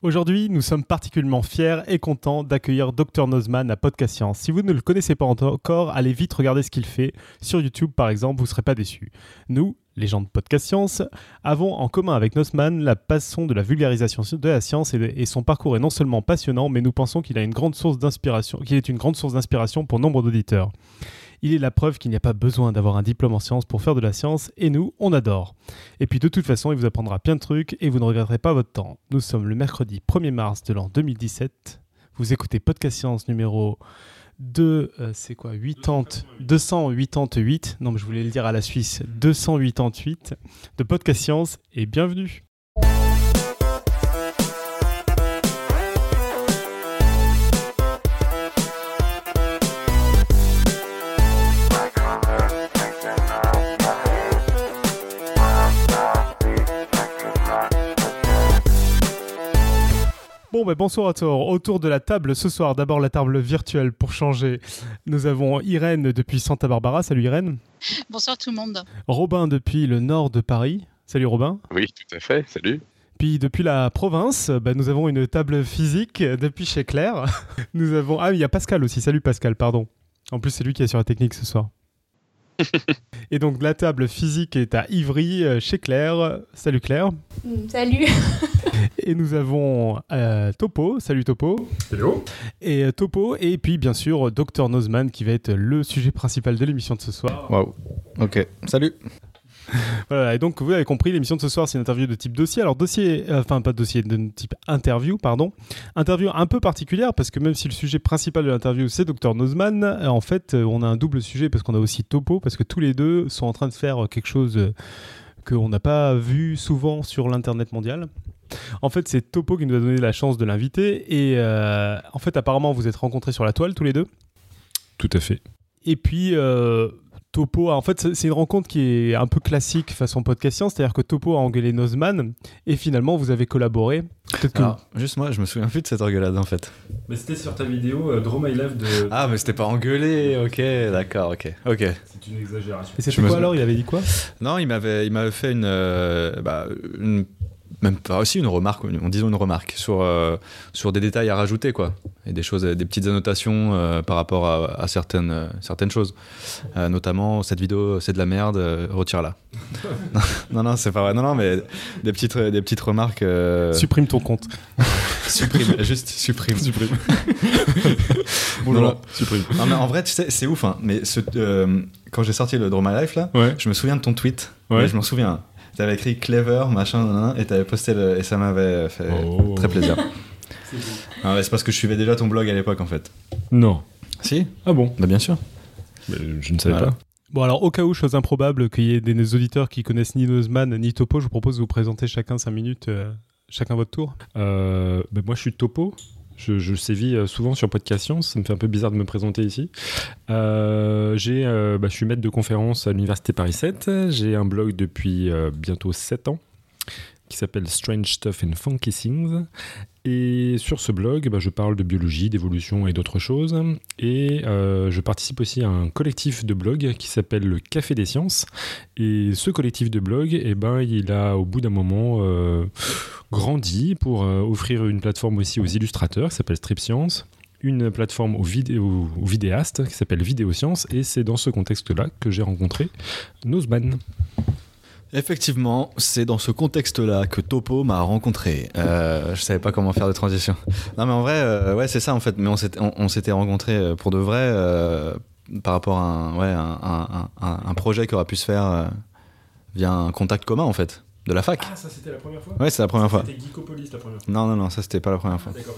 Aujourd'hui, nous sommes particulièrement fiers et contents d'accueillir Dr Nozman à Podcast Science. Si vous ne le connaissez pas encore, allez vite regarder ce qu'il fait. Sur YouTube, par exemple, vous ne serez pas déçus. Nous, les gens de Podcast Science, avons en commun avec Nozman la passion de la vulgarisation de la science et, et son parcours est non seulement passionnant, mais nous pensons qu'il a une grande source d'inspiration, qu'il est une grande source d'inspiration pour nombre d'auditeurs. Il est la preuve qu'il n'y a pas besoin d'avoir un diplôme en sciences pour faire de la science, et nous, on adore. Et puis de toute façon, il vous apprendra plein de trucs et vous ne regretterez pas votre temps. Nous sommes le mercredi 1er mars de l'an 2017. Vous écoutez Podcast Science numéro 2, euh, c'est quoi 80, 288, non mais je voulais le dire à la Suisse, 288 de Podcast Science et bienvenue. Bon, ben bonsoir à tous. Autour de la table ce soir, d'abord la table virtuelle pour changer. Nous avons Irène depuis Santa Barbara. Salut Irène. Bonsoir tout le monde. Robin depuis le nord de Paris. Salut Robin. Oui, tout à fait. Salut. Puis depuis la province, bah, nous avons une table physique depuis chez Claire. nous avons ah il y a Pascal aussi. Salut Pascal, pardon. En plus c'est lui qui est sur la technique ce soir. Et donc la table physique est à Ivry euh, chez Claire. Salut Claire. Mm, salut. Et nous avons euh, Topo. Salut Topo. Hello. Et euh, Topo. Et puis bien sûr Dr Nozman qui va être le sujet principal de l'émission de ce soir. Waouh. Ok. Salut. Voilà, et donc vous avez compris, l'émission de ce soir, c'est une interview de type dossier. Alors dossier, euh, enfin pas dossier, de type interview, pardon. Interview un peu particulière parce que même si le sujet principal de l'interview c'est Dr Nozman, en fait on a un double sujet parce qu'on a aussi Topo, parce que tous les deux sont en train de faire quelque chose qu'on n'a pas vu souvent sur l'internet mondial. En fait, c'est Topo qui nous a donné la chance de l'inviter et euh, en fait apparemment vous êtes rencontrés sur la toile tous les deux. Tout à fait. Et puis, euh, Topo, a- en fait, c'est une rencontre qui est un peu classique façon podcast science, c'est-à-dire que Topo a engueulé Nozman et finalement vous avez collaboré. Peut-être que. Alors, juste moi, je me souviens plus de cette engueulade en fait. Mais c'était sur ta vidéo euh, Draw My Life de. Ah, mais c'était pas engueulé. Ok, d'accord, ok, ok. C'est une exagération. Et c'était me quoi sou- alors Il avait dit quoi? Non, il m'avait, il m'avait fait une, euh, bah, une- même pas aussi une remarque, on disons une remarque sur euh, sur des détails à rajouter quoi, et des choses, des petites annotations euh, par rapport à, à certaines euh, certaines choses, Euh, notamment cette vidéo c'est de la merde, euh, retire-la. non non c'est pas vrai, non non mais des petites des petites remarques. euh, Supprime ton compte. supprime, juste supprime. Supprime. Non, non. supprime. Non, mais en vrai, tu sais, c'est ouf. Hein. Mais ce, euh, quand j'ai sorti le Draw My Life, là, Ouais. je me souviens de ton tweet. Ouais. Mais je m'en souviens. T'avais écrit clever, machin, nan, nan, et t'avais posté le. Et ça m'avait fait Oh. très plaisir. Ah c'est parce que je suivais déjà ton blog à l'époque, en fait. Non. Si? Ah bon? Bah, bien sûr. Mais Je ne savais Voilà. pas. Bon alors au cas où, chose improbable, qu'il y ait des auditeurs qui connaissent ni Nozman ni Topo, je vous propose de vous présenter chacun 5 minutes, euh, chacun votre tour. Euh, ben moi, je suis Topo. Je, sévis euh, souvent sur Podcast Science. Ça me fait un peu bizarre de me présenter ici. Euh, euh, bah, je suis maître de conférence à l'Université Paris 7. J'ai un blog depuis bientôt 7 ans qui s'appelle Strange Stuff and Funky Things. Et sur ce blog, bah, je parle de biologie, d'évolution et d'autres choses. Et euh, je participe aussi à un collectif de blog qui s'appelle le Café des Sciences. Et ce collectif de blog, eh ben, il a au bout d'un moment euh, grandi pour euh, offrir une plateforme aussi aux illustrateurs qui s'appelle Strip Science une plateforme aux, vidéastes qui s'appelle Vidéo Science et c'est dans ce contexte-là que j'ai rencontré Nozman. Effectivement, c'est dans ce contexte-là que Topo m'a rencontré. Euh, je savais pas comment faire de transition. Non, mais en vrai, euh, ouais, c'est ça en fait. Mais on s'était, on, on s'était rencontrés euh, pour de vrai euh, par rapport à un, ouais, un, un- un- un projet qui aurait pu se faire euh, via un contact commun en fait, de la fac. Ah, ça c'était la première fois Ouais, c'est la première fois. C'était Geekopolis la première fois. Non, non, non, ça c'était pas la première fois. D'accord,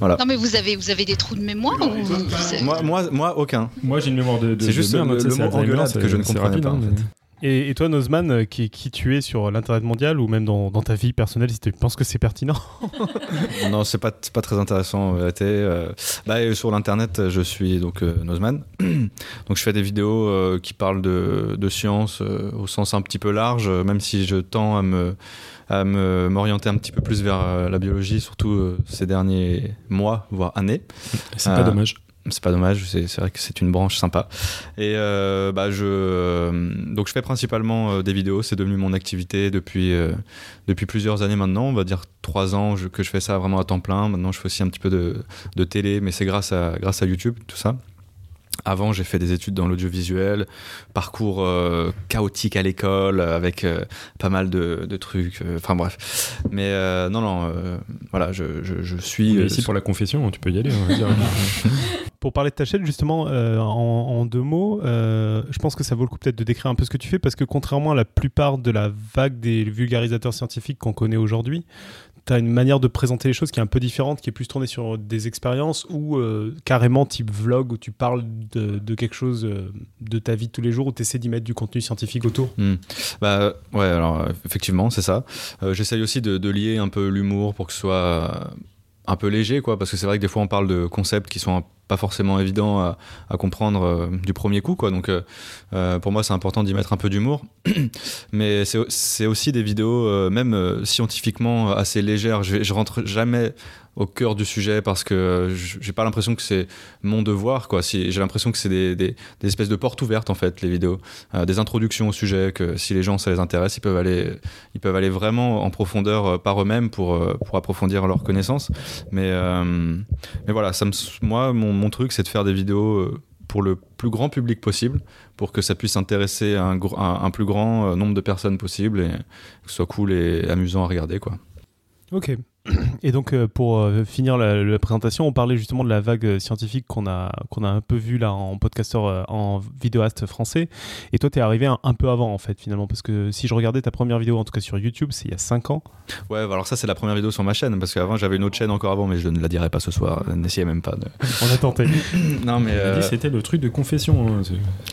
ok. Non mais vous avez vous avez des trous de mémoire ou vous- c'est- Moi, moi, moi aucun. Moi j'ai une mémoire de. de- C'est juste de le- mot engueulade que je ne rapide, pas, en hein, fait. Et, et toi Nozman, euh, qui, qui tu es sur l'internet mondial ou même dans, dans ta vie personnelle, si tu penses que c'est pertinent non, c'est pas, pas très intéressant en vérité. Euh, bah, et sur l'internet, je suis donc euh, Nozman. donc je fais des vidéos euh, qui parlent de, de science euh, au sens un petit peu large, même si je tends à me à m'orienter un petit peu plus vers la biologie, surtout ces derniers mois, voire années. C'est Euh, pas dommage. C'est pas dommage, c'est vrai que c'est une branche sympa. Et euh, bah, je, donc je fais principalement euh, des vidéos, c'est devenu mon activité depuis, euh, depuis plusieurs années maintenant, on va dire trois ans que je fais ça vraiment à temps plein. Maintenant je fais aussi un petit peu de, de télé, mais c'est grâce à, grâce à YouTube, tout ça. Avant, j'ai fait des études dans l'audiovisuel, parcours euh, chaotique à l'école, avec euh, pas mal de, de trucs. euh, Enfin bref. Mais euh, non, non, euh, voilà, je, je, je suis. Euh, ici pour la confession, tu peux y aller. on va dire. Pour parler de ta chaîne, justement, euh, en, en deux mots, euh, je pense que ça vaut le coup peut-être de décrire un peu ce que tu fais, parce que contrairement à la plupart de la vague des vulgarisateurs scientifiques qu'on connaît aujourd'hui, tu as une manière de présenter les choses qui est un peu différente, qui est plus tournée sur des expériences ou euh, carrément type vlog où tu parles de, quelque chose euh, de ta vie de tous les jours, où tu essaies d'y mettre du contenu scientifique autour? Hmm. Bah ouais, alors euh, effectivement, c'est ça. Euh, J'essaye aussi de, lier un peu l'humour pour que ce soit euh, un peu léger, quoi, parce que c'est vrai que des fois on parle de concepts qui sont pas forcément évidents à, comprendre euh, du premier coup, quoi. Donc euh, euh, pour moi, c'est important d'y mettre un peu d'humour. Mais c'est aussi des vidéos, même scientifiquement, assez légères. Je, je rentre jamais au cœur du sujet parce que j'ai pas l'impression que c'est mon devoir. Si, j'ai l'impression que c'est des, des, espèces de portes ouvertes, en fait, les vidéos. Des introductions au sujet, que si les gens, ça les intéresse, ils peuvent aller, ils peuvent aller vraiment en profondeur par eux-mêmes pour, pour approfondir leurs connaissances. Mais, mais voilà, ça me, moi, mon, mon truc, c'est de faire des vidéos euh, pour le plus grand public possible, pour que ça puisse intéresser un, plus grand euh, nombre de personnes possible et que ce soit cool et amusant à regarder, quoi. Ok. Et donc, euh, pour euh, finir la, la présentation, on parlait justement de la vague euh, scientifique qu'on a, qu'on a un peu vue là en podcasteur, en vidéaste français. Et toi, tu es arrivé un, un peu avant, en fait, finalement. Parce que si je regardais ta première vidéo, en tout cas sur YouTube, c'est il y a 5 ans. Ouais, alors ça, c'est la première vidéo sur ma chaîne, parce qu'avant, j'avais une autre chaîne encore avant, mais je ne la dirai pas ce soir. N'essayez même pas de. On a tenté. non, mais. Euh, c'était le truc de confession. hein,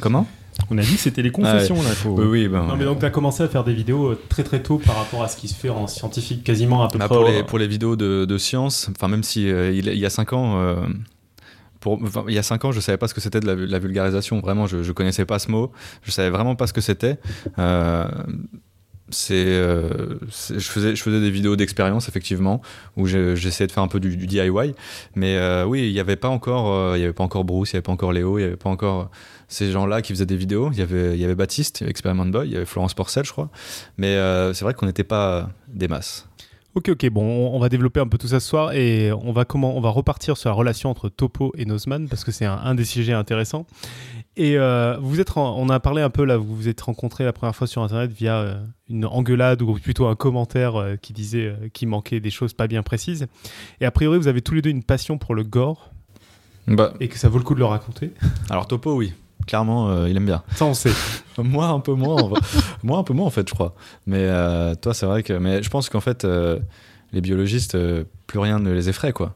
Comment? On a dit que c'était les confessions là. Faut... Oui, oui, ben. non, mais donc, tu as commencé à faire des vidéos euh, très très tôt par rapport à ce qui se fait en scientifique, quasiment à peu Bah, près. pour, les, pour les vidéos de, de science, enfin même si euh, il, il y a 5 ans, euh, pour, enfin, il y a 5 ans, je savais pas ce que c'était de la, la vulgarisation. Vraiment, je, je connaissais pas ce mot. Je savais vraiment pas ce que c'était. Euh, c'est, euh, je faisais, je faisais des vidéos d'expérience effectivement où je- j'essayais de faire un peu du, du DIY. Mais euh, oui, il y avait pas encore, euh, il y avait pas encore Bruce, il y avait pas encore Léo, il y avait pas encore ces gens-là qui faisaient des vidéos. Il y avait, il y avait Baptiste, il y avait Experiment Boy, il y avait Florence Porcel, je crois. Mais euh, c'est vrai qu'on n'était pas des masses. Ok, ok, bon, on, va développer un peu tout ça ce soir et on va, comment, on va repartir sur la relation entre Topo et Nozman parce que c'est un, un des sujets intéressants. Et euh, vous êtes, on a parlé un peu là, vous vous êtes rencontrés la première fois sur Internet via euh, une engueulade ou plutôt un commentaire euh, qui disait qu'il manquait des choses pas bien précises. Et a priori, vous avez tous les deux une passion pour le gore Bah, et que ça vaut le coup de le raconter. Alors Topo, oui. Clairement, euh, il aime bien. Ça, on sait. Moi, un peu moins. Moi, un peu moins, en fait, je crois. Mais euh, toi, c'est vrai que... Mais je pense qu'en fait, euh, les biologistes, euh, plus rien ne les effraie, quoi.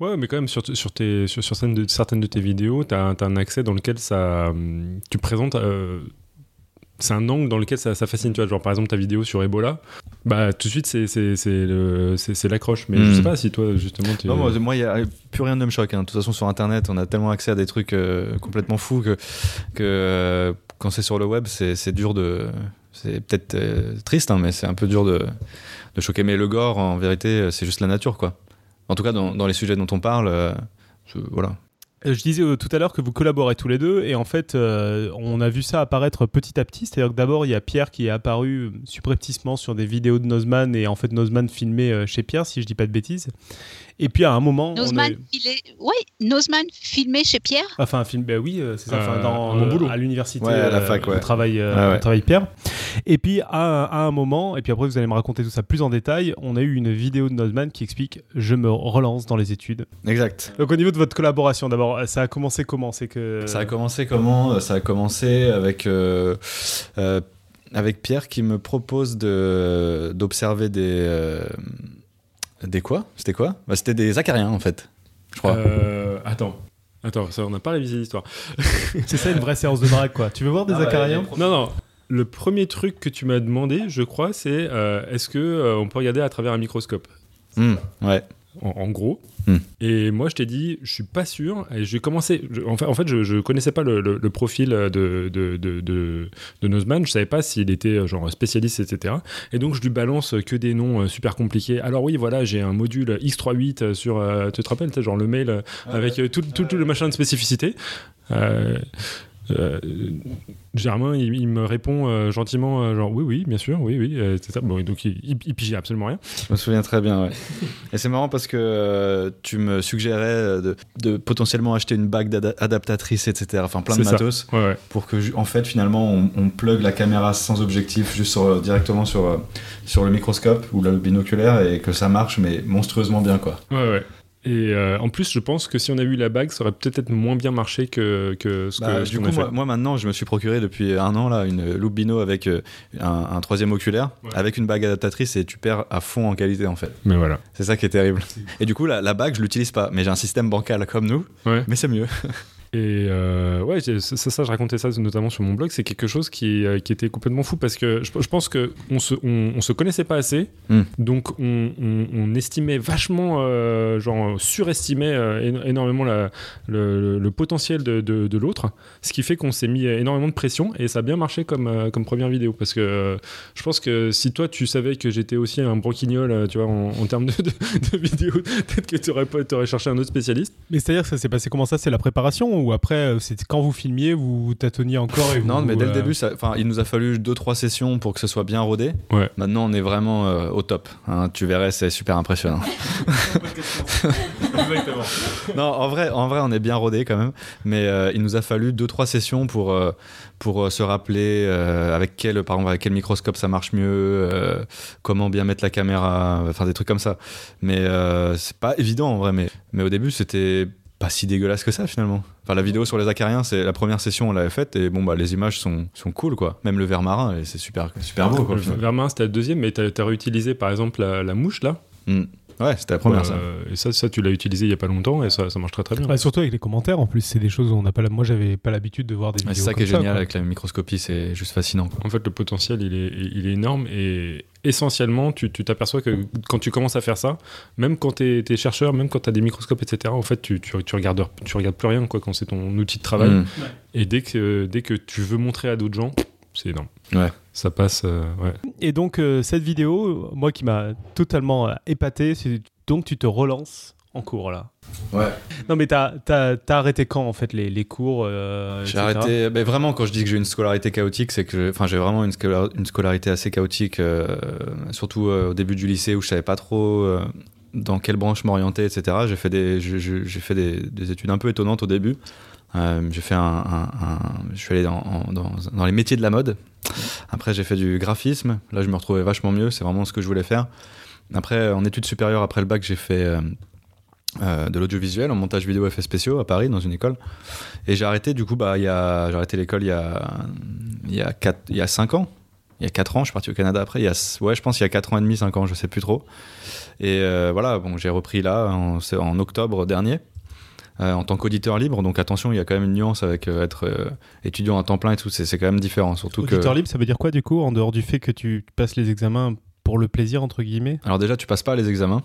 Ouais, mais quand même, sur, sur, tes, sur, sur certaines, de, certaines de tes vidéos, tu as, un accès dans lequel ça, hum, tu présentes. C'est un angle dans lequel ça, ça fascine. Tu vois, genre par exemple ta vidéo sur Ebola, bah tout de suite c'est l'accroche. Mais je Mm. sais pas si toi justement tu. Non, moi, moi, y a plus rien ne me choque. hein. De toute façon, sur Internet, on a tellement accès à des trucs euh, complètement fous que, que euh, quand c'est sur le web, c'est dur de... C'est peut-être euh, triste, hein, mais c'est un peu dur de, de choquer. Mais le gore, en vérité, c'est juste la nature, quoi. En tout cas, dans, dans les sujets dont on parle, euh, je- voilà. Euh, Je disais euh, tout à l'heure que vous collaborez tous les deux et en fait euh, on a vu ça apparaître petit à petit. C'est-à-dire que d'abord il y a Pierre qui est apparu subrepticement sur des vidéos de Nozman et en fait Nozman filmé chez Pierre si je dis pas de bêtises. Et puis à un moment, on Nozman, est... ouais, Nozman filmé chez Pierre. enfin un film, bah oui euh, c'est ça, enfin, Euh, dans, mon boulot. à l'université, Ouais, à la euh, fac, ouais. où travaille, euh, Ah ouais. où travaille Pierre. Et puis à, un- à un moment, et puis après vous allez me raconter tout ça plus en détail, on a eu une vidéo de Nozman qui explique je me relance dans les études. Exact. Donc au niveau de votre collaboration, d'abord ça a commencé comment? C'est que Ça a commencé comment? Ça a commencé avec, euh, euh, avec Pierre qui me propose de, d'observer des. euh, des quoi? C'était quoi? Bah, C'était des acariens en fait, je crois. Euh, attends. Attends, ça, on n'a pas révisé l'histoire. c'est ça une vraie séance de drague quoi. Tu veux voir des Ah ouais, acariens? Non, non. Le premier truc que tu m'as demandé, je crois, c'est euh, est-ce que euh, on peut regarder à travers un microscope? Hmm, ouais. En, en gros. Hmm. Et moi, je t'ai dit, je suis pas sûr. Et j'ai commencé. je- en fait, en fait je, je connaissais pas le, le- le profil de, de, de, de, de Nozman. Je savais pas s'il était euh, genre spécialiste, etc. Et donc, je lui balance que des noms euh, super compliqués. Alors, oui, voilà, j'ai un module X38 sur. euh, tu te rappelles, genre le mail euh, avec euh, tout, tout, tout le machin de spécificité. Euh, euh, Germain, il, il me répond euh, gentiment, euh, genre oui, oui, bien sûr, oui, oui, euh, etc. Bon, et donc il, il, il pigeait absolument rien. Je me souviens très bien, ouais. Et c'est marrant parce que euh, tu me suggérais euh, de, de potentiellement acheter une bague d'ada- adaptatrice, etc. Enfin, plein de matos. Ouais, ouais. Pour que, en fait, finalement, on, on plug la caméra sans objectif juste sur, euh, directement sur, euh, sur le microscope ou le binoculaire et que ça marche, mais monstrueusement bien, quoi. Ouais, ouais. Et euh, en plus, je pense que si on a eu la bague, ça aurait peut-être moins bien marché que, que ce Bah, que du coup, a fait. moi, moi, maintenant, je me suis procuré depuis un an là une loupe bino avec euh, un, un troisième oculaire, Ouais. avec une bague adaptatrice et tu perds à fond en qualité en fait. Mais voilà. C'est ça qui est terrible. Et du coup, la, la bague, je l'utilise pas, mais j'ai un système bancal comme nous, Ouais. mais c'est mieux. Et euh, ouais, ça, ça, ça, je racontais ça notamment sur mon blog. C'est quelque chose qui, euh, qui était complètement fou parce que je, je pense que on se, on, on se connaissait pas assez, Hmm. donc on, on- on estimait vachement, euh, genre surestimait euh, éno- énormément la- le, potentiel de, de- de l'autre, ce qui fait qu'on s'est mis énormément de pression et ça a bien marché comme, euh, comme première vidéo parce que euh, je pense que si toi tu savais que j'étais aussi un broquignol, euh, tu vois, en, en termes de, de, de vidéos, peut-être que tu aurais, t'aurais cherché un autre spécialiste. Mais c'est-à-dire que ça s'est passé comment ça? C'est la préparation ou après euh, c'était quand vous filmiez, vous vous tâtonniez encore et vous, Non, mais dès le début, ça- enfin, il nous a fallu 2-3 sessions pour que ce soit bien rodé. Ouais. Maintenant, on est vraiment euh, au top. hein. tu verrais, c'est super impressionnant. Exactement. non, en vrai, en vrai, on est bien rodé quand même. Mais euh, il nous a fallu 2-3 sessions pour, euh, pour se rappeler euh, avec quel, par exemple, avec quel microscope ça marche mieux, euh, comment bien mettre la caméra, enfin des trucs comme ça. Mais euh, c'est pas évident en vrai. Mais, mais au début, c'était pas si dégueulasse que ça finalement. Enfin, la vidéo sur les acariens, c'est la première session, on l'avait faite et bon, bah, les images sont, sont cool quoi. Même le verre marin, c'est super, super beau quoi. Le final. Vermin, c'était le deuxième, mais t'as as réutilisé par exemple la, la mouche là? Mm. Ouais, c'était la première ça. Euh, et ça, ça tu l'as utilisé il y a pas longtemps et ça, ça marche très très bien. Ouais, surtout avec les commentaires en plus, c'est des choses où on n'a pas la... moi j'avais pas l'habitude de voir des vidéos. c'est ça qui est génial quoi. avec la microscopie, c'est juste fascinant. Quoi. En fait, le potentiel, il est, il est énorme et essentiellement, tu tu t'aperçois que quand tu commences à faire ça, même quand tu es, chercheur, même quand tu as des microscopes, etc., en fait, tu, tu, tu, regardes, tu regardes plus rien quoi, quand c'est ton outil de travail. Mm. Et dès que, dès que tu veux montrer à d'autres gens, c'est énorme. Ouais. Ça passe. euh, ouais. Et donc euh, cette vidéo, moi qui m'a totalement euh, épaté, c'est donc tu te relances en cours là. Ouais. Non mais t'as as, arrêté quand en fait les, les cours euh, J'ai arrêté. ben, vraiment, quand je dis que j'ai une scolarité chaotique, c'est que j'ai- enfin, j'ai vraiment une, scola- une scolarité assez chaotique, euh, surtout euh, au début du lycée où je savais pas trop euh, dans quelle branche m'orienter, etc. J'ai fait des, je- je- j'ai fait des, des études un peu étonnantes au début. Euh, j'ai fait un, je suis allé dans, dans, les métiers de la mode. Après, j'ai fait du graphisme. Là, je me retrouvais vachement mieux. C'est vraiment ce que je voulais faire. Après, en études supérieures, après le bac, j'ai fait euh, euh, de l'audiovisuel en montage vidéo effets spéciaux à Paris dans une école. Et j'ai arrêté, du coup, bah, j'ai arrêté l'école il y a, y a, quatre, y a 5 ans. Il y a 4 ans, je suis parti au Canada après. Ouais, je pense il y a 4 ans et demi, 5 ans, je sais plus trop. Et euh, voilà, bon, j'ai repris là en octobre dernier. Euh, en tant qu'auditeur libre, donc attention, il y a quand même une nuance avec euh, être euh, étudiant à temps plein et tout, c'est, c'est quand même différent. Surtout que, Auditeur libre, ça veut dire quoi du coup en dehors du fait que tu passes les examens pour le plaisir entre guillemets? Alors déjà, tu passes pas les examens.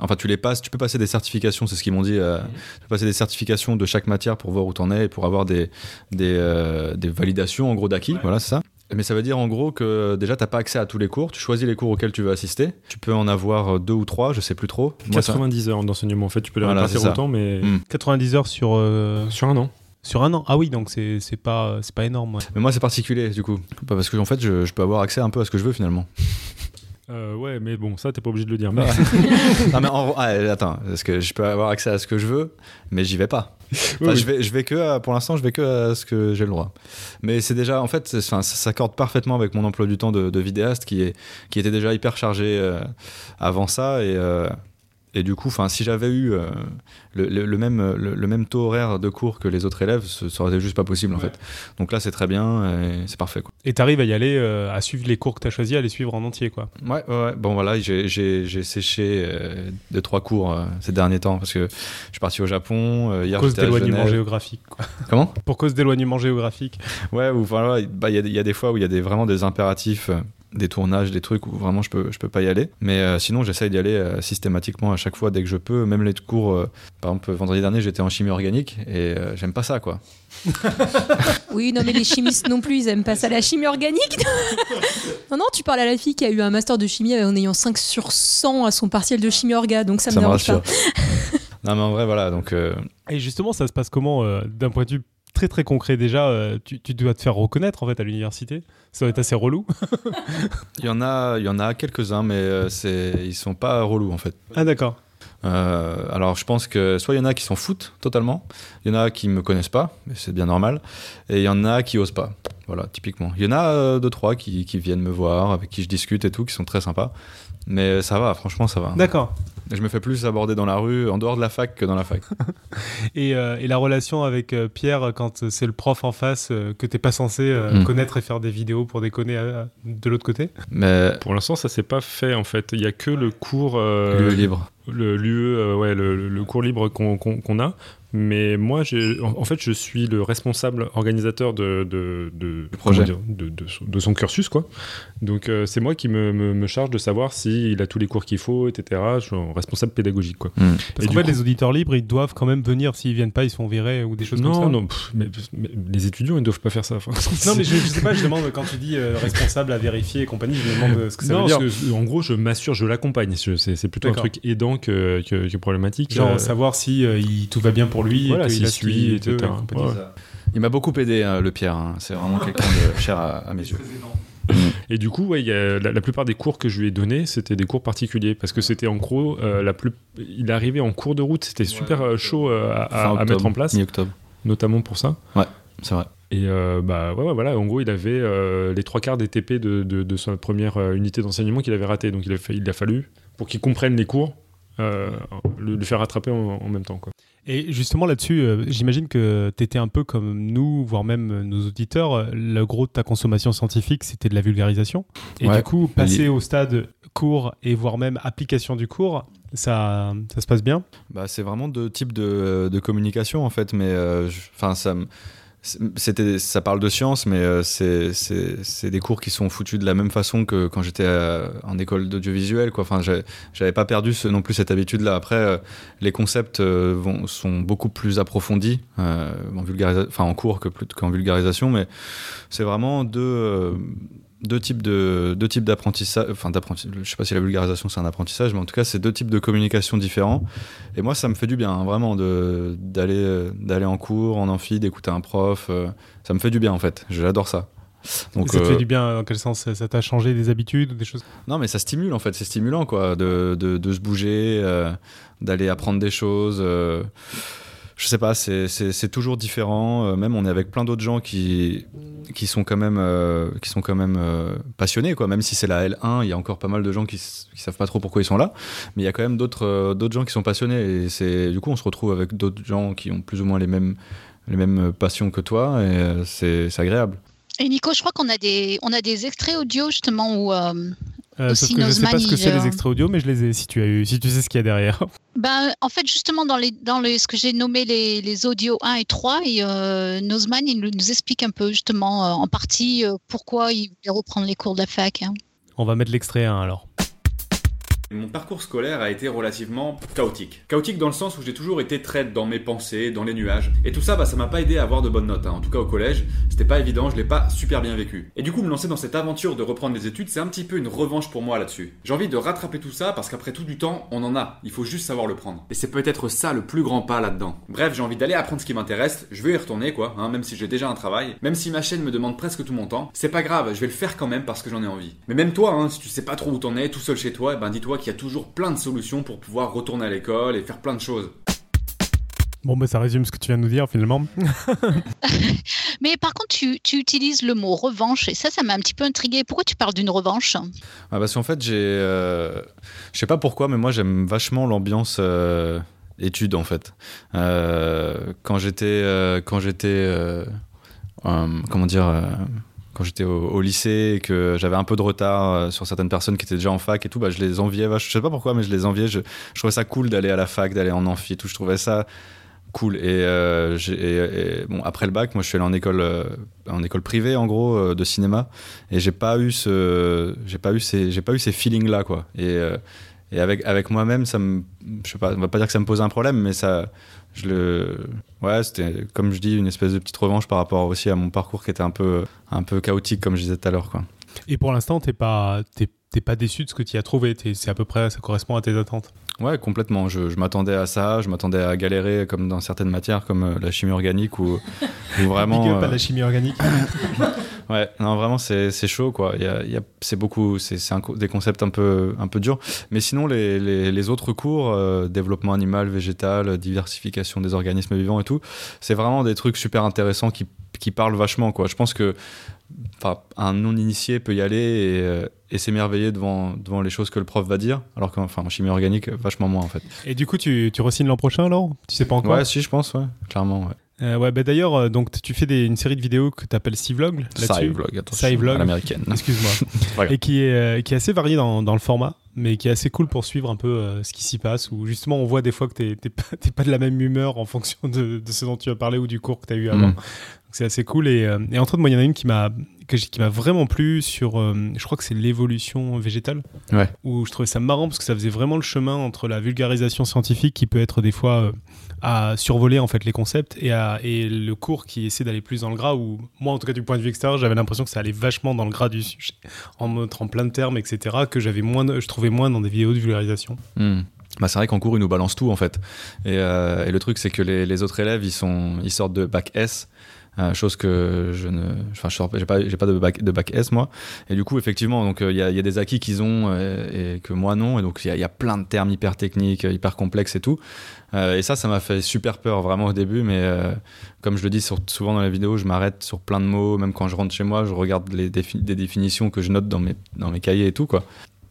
Enfin, tu les passes, tu peux passer des certifications, c'est ce qu'ils m'ont dit. euh, Tu peux passer des certifications de chaque matière pour voir où t'en es et pour avoir des, des, euh, des validations en gros d'acquis. Voilà, c'est ça. Mais ça veut dire en gros que déjà t'as pas accès à tous les cours. Tu choisis les cours auxquels tu veux assister. Tu peux en avoir deux ou trois, je sais plus trop. Moi, ça- 90 heures d'enseignement, en fait, tu peux les Voilà, répartir autant, mais Mm. 90 heures sur euh, sur un an. sur un an. Ah oui, donc c'est c'est pas c'est pas énorme. ouais. Mais moi c'est particulier du coup, Pas parce que en fait je, je peux avoir accès un peu à ce que je veux finalement. Euh, ouais, mais bon, ça, t'es pas obligé de le dire. Mais... non mais en, ah, attends, parce que je peux avoir accès à ce que je veux, mais j'y vais pas. Enfin, Oui, je vais, je vais que, à- pour l'instant, je vais que à ce que j'ai le droit. Mais c'est déjà, en fait, ça s'accorde parfaitement avec mon emploi du temps de, de vidéaste qui est, qui était déjà hyper chargé euh, avant ça et. euh, et du coup, enfin, si j'avais eu euh, le, le- le même, le, le même taux horaire de cours que les autres élèves, ce été juste pas possible en fait. Donc là, c'est très bien c'est parfait. Quoi. Et t'arrives à y aller, euh, à suivre les cours que t'as choisis, à les suivre en entier quoi. Ouais. Bon, voilà, j'ai- séché euh, deux, trois cours euh, ces derniers temps parce que je suis parti au Japon. euh, hier, Pour cause d'éloignement géographique quoi. Comment? Pour cause d'éloignement géographique. Ouais, ou voilà, bah, il y, a y a des fois où il y a des, vraiment des impératifs. Des tournages, des trucs où vraiment je peux, je peux pas y aller. Mais euh, sinon, j'essaye d'y aller euh, systématiquement à chaque fois dès que je peux. Même les cours, euh, par exemple, vendredi dernier, j'étais en chimie organique et euh, j'aime pas ça, quoi. Oui, non, mais les chimistes non plus, ils aiment pas ça, la chimie organique? non, non, tu parles à la fille qui a eu un master de chimie en ayant 5 sur 100 à son partiel de chimie orga, donc ça, Ça me dérange pas. rassure. non, mais en vrai, voilà. Donc, euh, Et justement, ça se passe comment euh, d'un point de vue très très concret déjà euh, tu, tu dois te faire reconnaître en fait à l'université. Ça doit être assez relou. il y en a, il y en a quelques-uns, mais euh, c'est, ils sont pas relous en fait. Ah d'accord. Euh, alors je pense que soit il y en a qui s'en foutent totalement, il y en a qui me connaissent pas, mais c'est bien normal, et il y en a qui osent pas. Voilà, typiquement. Il y en a euh, deux trois qui, qui viennent me voir, avec qui je discute et tout, qui sont très sympas. Mais ça va, franchement ça va. D'accord. Je me fais plus aborder dans la rue, en dehors de la fac que dans la fac. Et, euh, et la relation avec euh, Pierre quand c'est le prof en face euh, que t'es pas censé euh, Mm. connaître et faire des vidéos pour déconner euh, de l'autre côté? Mais Pour l'instant, ça s'est pas fait en fait. Il y a que le cours euh, libre. le euh, ouais, le, le cours libre qu'on a. Mais moi, j'ai- en, en fait, je suis le responsable organisateur de, de, de, projet. dire, de, de son, de son cursus, quoi. Donc, euh, c'est moi qui me, me, me charge de savoir s'il a tous les cours qu'il faut, etc. Je suis un responsable pédagogique, quoi. Hmm. Parce Et qu'en fait, coup- les auditeurs libres, ils doivent quand même venir. S'ils viennent pas, ils sont virés ou des choses comme ça. Non, non, mais, mais les étudiants, ils doivent pas faire ça. Enfin, Non, mais je, je sais pas, je demande quand tu dis euh, responsable à vérifier et compagnie, je me demande euh, ce que ça non, veut dire. que, en gros, je m'assure, je l'accompagne. C'est c'est plutôt un truc aidant que, que, que problématique. Genre Euh, savoir si euh, il- tout va bien pour lui, Voilà, et qu'il suit, etc. et. Ouais. Il m'a beaucoup aidé, hein, le Pierre. hein. C'est vraiment quelqu'un de cher à, à mes yeux. Et du coup, ouais, il y a- la, la plupart des cours que je lui ai donnés, c'était des cours particuliers. Parce que c'était en gros, euh, la plus... il est arrivé en cours de route, c'était super euh, chaud euh, à, mettre en place, Mi-octobre. notamment pour ça. C'est vrai. Et euh, bah ouais, ouais, voilà, en gros, il avait euh, les trois quarts des TP de, de, de sa première euh, unité d'enseignement qu'il avait raté. Donc il a, fait, il a fallu, pour qu'il comprenne les cours, euh, le, le faire rattraper en, en même temps. Quoi. Et justement là-dessus, euh, j'imagine que tu étais un peu comme nous, voire même nos auditeurs. Le gros de ta consommation scientifique, c'était de la vulgarisation. Et Ouais. du coup, passer au stade cours et voire même application du cours, ça, ça se passe bien? Bah, c'est vraiment deux types de, de communication en fait, mais euh, enfin ça me- c'était ça parle de science mais euh, c'est des cours qui sont foutus de la même façon que quand j'étais en école d'audiovisuel quoi. Enfin j'avais pas perdu ce- non plus cette habitude là après euh, les concepts euh, vont, sont beaucoup plus approfondis euh, en enfin en cours que plus qu'en vulgarisation mais c'est vraiment deux euh, deux types de deux types d'apprentissage enfin d'apprentissage je sais pas si la vulgarisation c'est un apprentissage mais en tout cas c'est deux types de communication différents. Et moi ça me fait du bien hein, vraiment de d'aller euh, d'aller en cours en amphi d'écouter un prof euh, ça me fait du bien en fait. J'adore ça. Donc Ça te euh, fait du bien Dans quel sens? Ça t'a changé des habitudes ou des choses? Non mais ça stimule en fait c'est stimulant quoi de, de, de se bouger euh, d'aller apprendre des choses euh, je sais pas c'est toujours différent. Euh, même on est avec plein d'autres gens qui qui sont quand même euh, qui sont quand même euh, passionnés quoi. Même si c'est la L1 il y a encore pas mal de gens qui, qui savent pas trop pourquoi ils sont là. Mais il y a quand même d'autres gens qui sont passionnés. Et du coup on se retrouve avec d'autres gens qui ont plus ou moins les mêmes les mêmes passions que toi. Et c'est agréable. Et Nico, je crois qu'on a a des extraits audio justement où, euh, Sauf que je sais pas ce que c'est les extraits audio, mais je les ai. Si tu as eu, si tu sais ce qu'il y a derrière. ben, en fait, justement, dans, les, dans les, ce que j'ai nommé les, les audios 1 et 3, et, euh, Nozman, il nous nous explique un peu justement euh, en partie euh, pourquoi il voulait reprendre les cours de la fac. hein. On va mettre l'extrait 1 alors. Mon parcours scolaire a été relativement chaotique. Chaotique dans le sens où j'ai toujours été très dans mes pensées, dans les nuages. Et tout ça, bah, ça m'a pas aidé à avoir de bonnes notes. hein. En tout cas au collège, c'était pas évident, je l'ai pas super bien vécu. Et du coup, me lancer dans cette aventure de reprendre les études, c'est un petit peu une revanche pour moi là-dessus. J'ai envie de rattraper tout ça parce qu'après tout du temps, on en a. Il faut juste savoir le prendre. Et c'est peut-être ça le plus grand pas là-dedans. Bref, j'ai envie d'aller apprendre ce qui m'intéresse. Je veux y retourner, quoi, hein, même si j'ai déjà un travail. Même si ma chaîne me demande presque tout mon temps. C'est pas grave, je vais le faire quand même parce que j'en ai envie. Mais même toi, hein, si tu sais pas trop où t'en es, tout seul chez toi, eh ben dis-toi qu'il y a toujours plein de solutions pour pouvoir retourner à l'école et faire plein de choses. Bon, bah, ça résume ce que tu viens de nous dire finalement. Mais par contre, tu, tu utilises le mot revanche, et ça, ça m'a un petit peu intrigué. Pourquoi tu parles d'une revanche? Ah, parce qu'en fait, j'ai. euh, je sais pas pourquoi, mais moi, j'aime vachement l'ambiance euh, études, en fait. Euh, quand j'étais. euh, quand j'étais. euh, euh, comment dire euh, quand j'étais au, lycée et que j'avais un peu de retard euh, sur certaines personnes qui étaient déjà en fac et tout, bah, je les enviais. vache- Je sais pas pourquoi, mais je les enviais. Je, trouvais ça cool d'aller à la fac, d'aller en amphi et tout. Je trouvais ça cool. Et, euh, bon, après le bac, moi, je suis allé en école, euh, en école privée, en gros, de cinéma, et j'ai pas eu ce, j'ai pas eu ces, j'ai pas eu ces feelings là, quoi. Et, et avec avec moi-même, ça me, je sais pas, on va pas dire que ça me posait un problème, mais ça, je le, ouais, c'était comme je dis, une espèce de petite revanche par rapport aussi à mon parcours qui était un peu, un peu chaotique, comme je disais tout à l'heure, quoi. Et pour l'instant, t'es pas, t'es, t'es pas déçu de ce que tu as trouvé? T'es- c'est à peu près, ça correspond à tes attentes? Ouais, complètement. Je, je m'attendais à ça, je m'attendais à galérer comme dans certaines matières, comme euh, la chimie organique, où vraiment. Big up à euh, la chimie organique. Ouais, non, vraiment, c'est chaud, quoi. Il y a, il y a- c'est beaucoup, c'est des concepts un peu, un peu durs. Mais sinon, les, les, les autres cours, euh, développement animal, végétal, diversification des organismes vivants et tout, c'est vraiment des trucs super intéressants qui, qui parlent vachement, quoi. Je pense que un non-initié peut y aller et, euh, et s'émerveiller devant, devant les choses que le prof va dire, alors qu'en chimie organique, vachement moins, en fait. Et du coup, tu, tu re-signes l'an prochain alors Tu sais pas encore? Ouais, si, je pense, ouais, clairement, ouais. Euh, ouais, bah d'ailleurs, euh, donc tu fais des- une série de vidéos que tu appelles Vlog. Sci-vlog, attention, Sci-vlog. à l'américaine. Excuse-moi. et qui est, euh, qui est assez varié dans, dans le format, mais qui est assez cool pour suivre un peu ce qui s'y passe. Où justement, on voit des fois que t'es t'es pas, t'es pas de la même humeur en fonction de, de ce dont tu as parlé ou du cours que tu as eu avant. Mm. Donc c'est assez cool. Et, et entre autres, moi, il y en a une qui m'a que j'ai- qui m'a vraiment plu sur, euh, je crois que c'est l'évolution végétale, Ouais. où je trouvais ça marrant parce que ça faisait vraiment le chemin entre la vulgarisation scientifique qui peut être des fois euh, à survoler en fait les concepts et, à, et le cours qui essaie d'aller plus dans le gras où moi en tout cas du point de vue extérieur j'avais l'impression que ça allait vachement dans le gras du sujet en montrant plein de termes etc que j'avais moins je trouvais moins dans des vidéos de vulgarisation Hmm. Bah, c'est vrai qu'en cours, ils nous balancent tout en fait. Et, euh, le truc, c'est que les, autres élèves, sont, ils sortent de bac S, euh, chose que je ne. Enfin, j'ai pas, j'ai pas de bac, de bac S moi. Et du coup, effectivement, donc euh, il y, a, y a des acquis qu'ils ont euh, et que moi non. Et donc, il y, a- il y a plein de termes hyper techniques, hyper complexes et tout. Euh, et ça, ça m'a fait super peur vraiment au début. Mais comme je le dis sur- souvent dans les vidéos, je m'arrête sur plein de mots. Même quand je rentre chez moi, je regarde les défi- des définitions que je note dans mes, dans mes cahiers et tout quoi.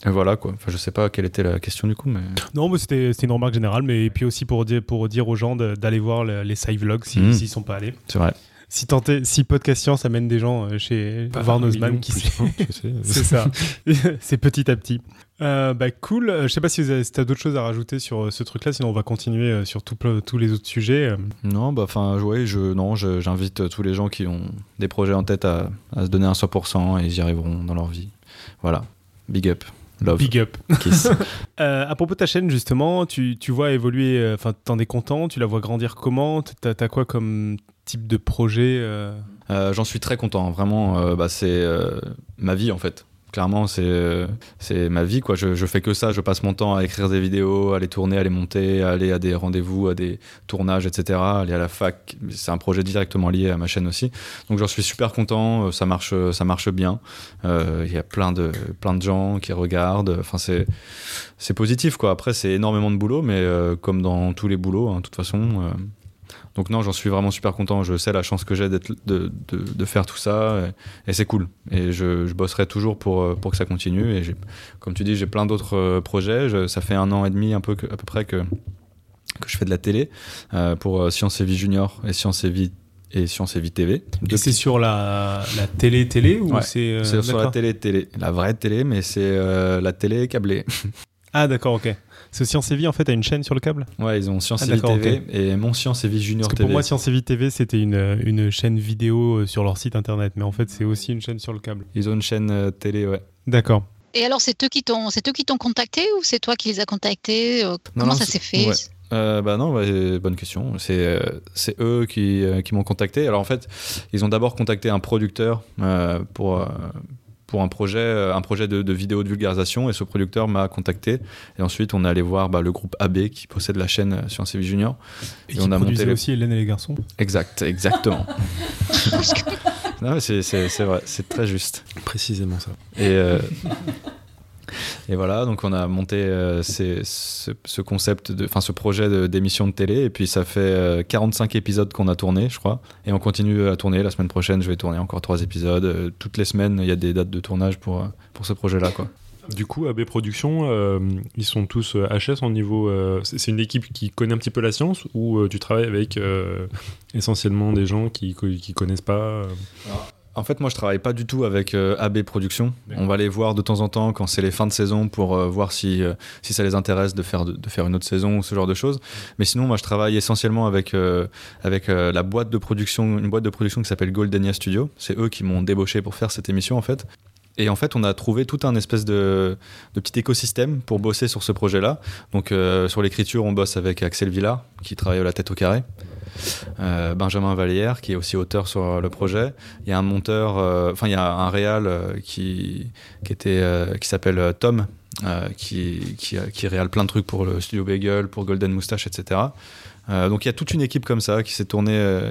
Et voilà quoi. Enfin, je sais pas quelle était la question du coup, mais. non mais c'était une remarque générale mais et puis aussi pour dire pour dire aux gens d'aller voir le- les side vlogs s'ils Mhm. s'ils sont pas allés C'est vrai. Si tenté si podcast science amène des gens euh, chez Nozman million qui tu c'est ça c'est petit à petit Euh, bah cool Euh, je sais pas si si t'as d'autres choses à rajouter sur ce truc là sinon on va continuer sur tout tous les autres sujets Non, bah enfin, ouais, je, non, je- j'invite tous les gens qui ont des projets en tête à, à se donner un 100% et ils y arriveront dans leur vie. Voilà. Big up. Love. big up Kiss. Euh, à propos de ta chaîne, justement, tu, tu vois évoluer, euh, enfin, t'en es content, tu la vois grandir comment? T'as quoi comme type de projet euh? Euh, J'en suis très content. Vraiment, bah, c'est ma vie en fait. Clairement, c'est euh, c'est ma vie quoi. Je, je fais que ça. Je passe mon temps à écrire des vidéos, à les tourner, à les monter, à aller à des rendez-vous, à des tournages, etc. Aller à la fac. C'est un projet directement lié à ma chaîne aussi. Donc j'en suis super content. Euh, Ça marche, ça marche bien. Euh, Il y a plein de plein de gens qui regardent. Enfin c'est c'est positif quoi. Après c'est énormément de boulot, mais euh, comme dans tous les boulots, hein, de toute façon. euh, donc non, j'en suis vraiment super content. Je sais la chance que j'ai d'être, de, de, de faire tout ça et, et c'est cool. Et je, je bosserai toujours pour, euh, pour que ça continue. Et comme tu dis, j'ai plein d'autres euh, projets. Je- ça fait un an et demi un peu que- à peu près que, que je fais de la télé euh, pour Science et Vie Junior et Science et Vie et Science et Vie TV. Et c'est sur la, la télé télé ou Ouais, c'est euh, C'est sur la télé télé, la vraie télé, mais c'est euh, la télé câblée. Ah d'accord, ok. Ce Science et Vie en fait a une chaîne sur le câble. Ouais, ils ont Science Ah, et Vie d'accord, TV et mon Science et Vie Junior Parce que TV. pour moi Science et Vie TV c'était une, une chaîne vidéo euh, sur leur site internet, mais en fait c'est aussi une chaîne sur le câble. Ils ont une chaîne euh, télé, ouais. D'accord. Et alors, c'est eux qui t'ont, c'est eux qui t'ont contacté ou c'est toi qui les as contactés euh, Comment non, ça s'est fait ouais. Euh, bah non, bah, bonne question. C'est euh, c'est eux qui, euh, qui m'ont contacté. Alors en fait, ils ont d'abord contacté un producteur euh, pour, euh, pour un projet, euh, un projet de, de vidéo de vulgarisation et ce producteur m'a contacté. Et ensuite, on est allé voir bah, le groupe AB qui possède la chaîne euh, Science et Vie Junior. Et, Et qui on a monté les- aussi Hélène et les garçons. Exact, exactement. non, mais c'est c'est- c'est vrai, c'est très juste. Précisément ça. Et, euh, et voilà, donc on a monté euh, ces- ce, ce concept, enfin ce projet d'émission de, télé, et puis ça fait euh, 45 épisodes qu'on a tourné, je crois, et on continue à tourner. La semaine prochaine, je vais tourner encore trois épisodes. Euh, toutes les semaines, il y a des dates de tournage pour, euh, pour ce projet-là, quoi. Du coup, AB Productions, euh, ils sont tous HS en niveau. euh, c'est une équipe qui connaît un petit peu la science ou euh, tu travailles avec euh, essentiellement des gens qui, qui connaissent pas euh, En fait, moi, je travaille pas du tout avec euh, AB Productions. On va les voir de temps en temps quand c'est les fins de saison pour euh, voir si, euh, si ça les intéresse de faire, de, de faire une autre saison ou ce genre de choses. Mais sinon, moi, je travaille essentiellement avec, avec la boîte de production, une boîte de production qui s'appelle Goldenia Studio. C'est eux qui m'ont débauché pour faire cette émission, en fait. Et en fait, on a trouvé tout un espèce de, petit écosystème pour bosser sur ce projet-là. Donc, euh, sur l'écriture, on bosse avec Axel Villard, qui travaille à la tête au carré. Euh, Benjamin Vallière, qui est aussi auteur sur euh, le projet. Il y a un monteur, enfin, il y a un réal qui, qui, était, qui s'appelle Tom, qui, qui, qui réal plein de trucs pour le studio Bagel, pour Golden Moustache, etc. Donc il y a toute une équipe comme ça qui s'est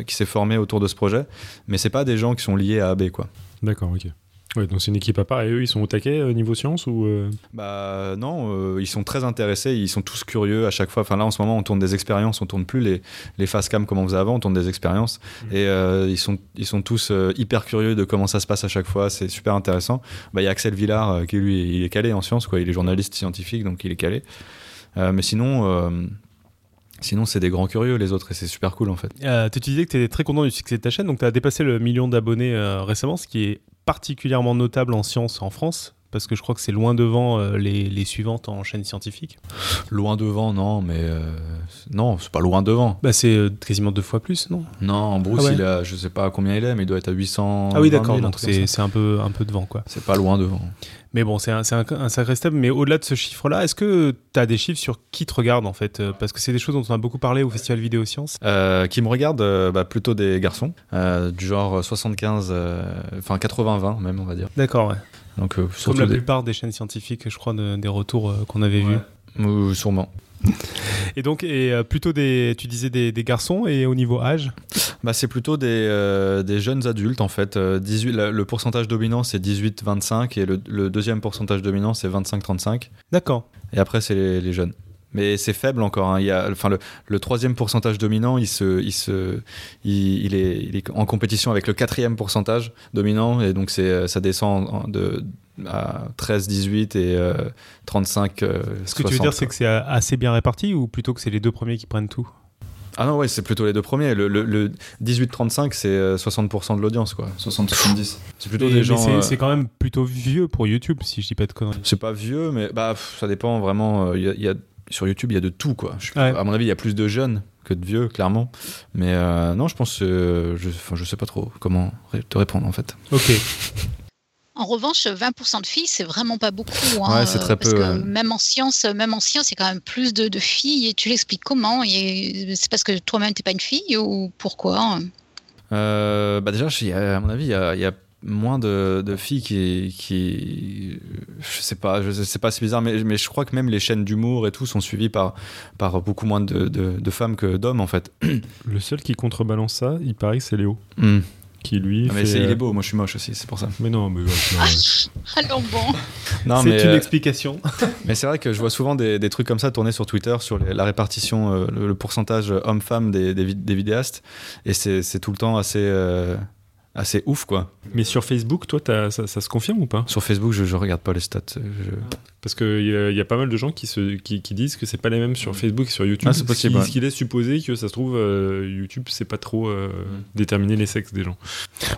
qui s'est formée autour de ce projet, mais c'est pas des gens qui sont liés à AB quoi. D'accord, ok. Ouais, donc c'est une équipe à part et eux ils sont au taquet euh, niveau science ou euh, Bah non, euh, ils sont très intéressés, ils sont tous curieux à chaque fois. Enfin là en ce moment on tourne des expériences, on tourne plus les, les face cam comme on faisait avant, on tourne des expériences et euh, ils, sont, ils sont tous euh, hyper curieux de comment ça se passe à chaque fois, c'est super intéressant. Bah il y a Axel Villard euh, qui lui il est calé en sciences quoi, il est journaliste scientifique donc il est calé. Euh, mais sinon euh, sinon c'est des grands curieux les autres et c'est super cool en fait. Euh, tu disais que tu étais très content du succès de ta chaîne, donc tu as dépassé le million d'abonnés euh, récemment, ce qui est particulièrement notable en sciences en France, parce que je crois que c'est loin devant euh, les, les suivantes en chaîne scientifique. Loin devant non mais euh, non c'est pas loin devant. Bah, c'est euh, quasiment deux fois plus, non? Non Bruce Ah ouais. il a je sais pas combien il est mais il doit être à 800. Ah oui, 20 d'accord, 000, un donc c'est un peu, un peu devant, quoi. C'est pas loin devant. Mais bon, c'est un, un, un sacré step. Mais au-delà de ce chiffre-là, est-ce que tu as des chiffres sur qui te regarde, en fait Euh, Parce que c'est des choses dont on a beaucoup parlé au Festival Vidéo Sciences. Euh, qui me regardent euh, bah, plutôt des garçons, euh, du genre 75, euh, enfin 80-20 même on va dire. D'accord, ouais. Donc Comme la des... plupart des chaînes scientifiques, je crois, de- des retours qu'on avait Ouais. vus. Sûrement. Et donc, et, euh, plutôt des, tu disais des, des garçons, et au niveau âge Bah, c'est plutôt des, euh, des jeunes adultes en fait. Euh, 18, la- le pourcentage dominant c'est 18-25 et le, le deuxième pourcentage dominant c'est 25-35. D'accord. Et après c'est les, les jeunes. Mais c'est faible encore. hein. Il y a, enfin, le, le troisième pourcentage dominant, il, se, il, se, il, il est, il est en compétition avec le quatrième pourcentage dominant. Et donc ça descend en- de, à 13, 18 et euh, 35. euh, Ce que tu veux dire, c'est que c'est euh, assez bien réparti, ou plutôt que c'est les deux premiers qui prennent tout? Ah non, ouais, c'est plutôt les deux premiers. Le, le, le 18-35, c'est euh, 60% de l'audience, quoi. 60-70. C'est plutôt des gens. c'est euh, c'est quand même plutôt vieux pour YouTube, si je dis pas de conneries. C'est pas vieux, mais bah, pff, ça dépend vraiment. euh, il y a- il y a, sur YouTube, il y a de tout, quoi. Je- Ouais. À mon avis, il y a plus de jeunes que de vieux, clairement. Mais euh, non, je pense que. je, enfin, je sais pas trop comment ré- te répondre, en fait. Ok. En revanche, 20% de filles, c'est vraiment pas beaucoup. hein, Ouais, c'est très euh, parce peu, que ouais. Même en sciences, même en sciences, il y a quand même plus de, de filles. Et tu l'expliques comment? C'est parce que toi-même, t'es pas une fille ou pourquoi? Euh, bah déjà, à mon avis, il y a, il y a moins de, de filles qui, qui. Je sais pas, je sais pas, c'est bizarre, mais, mais je crois que même les chaînes d'humour et tout sont suivies par, par beaucoup moins de, de- de femmes que d'hommes, en fait. le seul qui contrebalance ça, il paraît que c'est Léo, Hmm. Qui lui Ah, mais fait, c'est- il euh, est beau, moi je suis moche aussi, c'est pour ça. Mais non, mais ouais, non, ouais. Alors bon. Non, C'est une euh, explication. mais c'est vrai que je vois souvent des, des trucs comme ça tourner sur Twitter sur les- la répartition, euh, le, le pourcentage homme-femme des, des, vid- des vidéastes, et c'est c'est tout le temps assez, euh, assez ouf, quoi. Mais sur Facebook, toi, ça, ça se confirme ou pas? Sur Facebook, je, je regarde pas les stats. je- Parce qu'il y, a- y a pas mal de gens qui, se, qui, qui disent que c'est pas les mêmes sur Facebook et sur YouTube. Ah, c'est possible, Ce qui, ouais. ce qui laisse supposer que ça se trouve, euh, YouTube, c'est pas trop euh, déterminer les sexes des gens.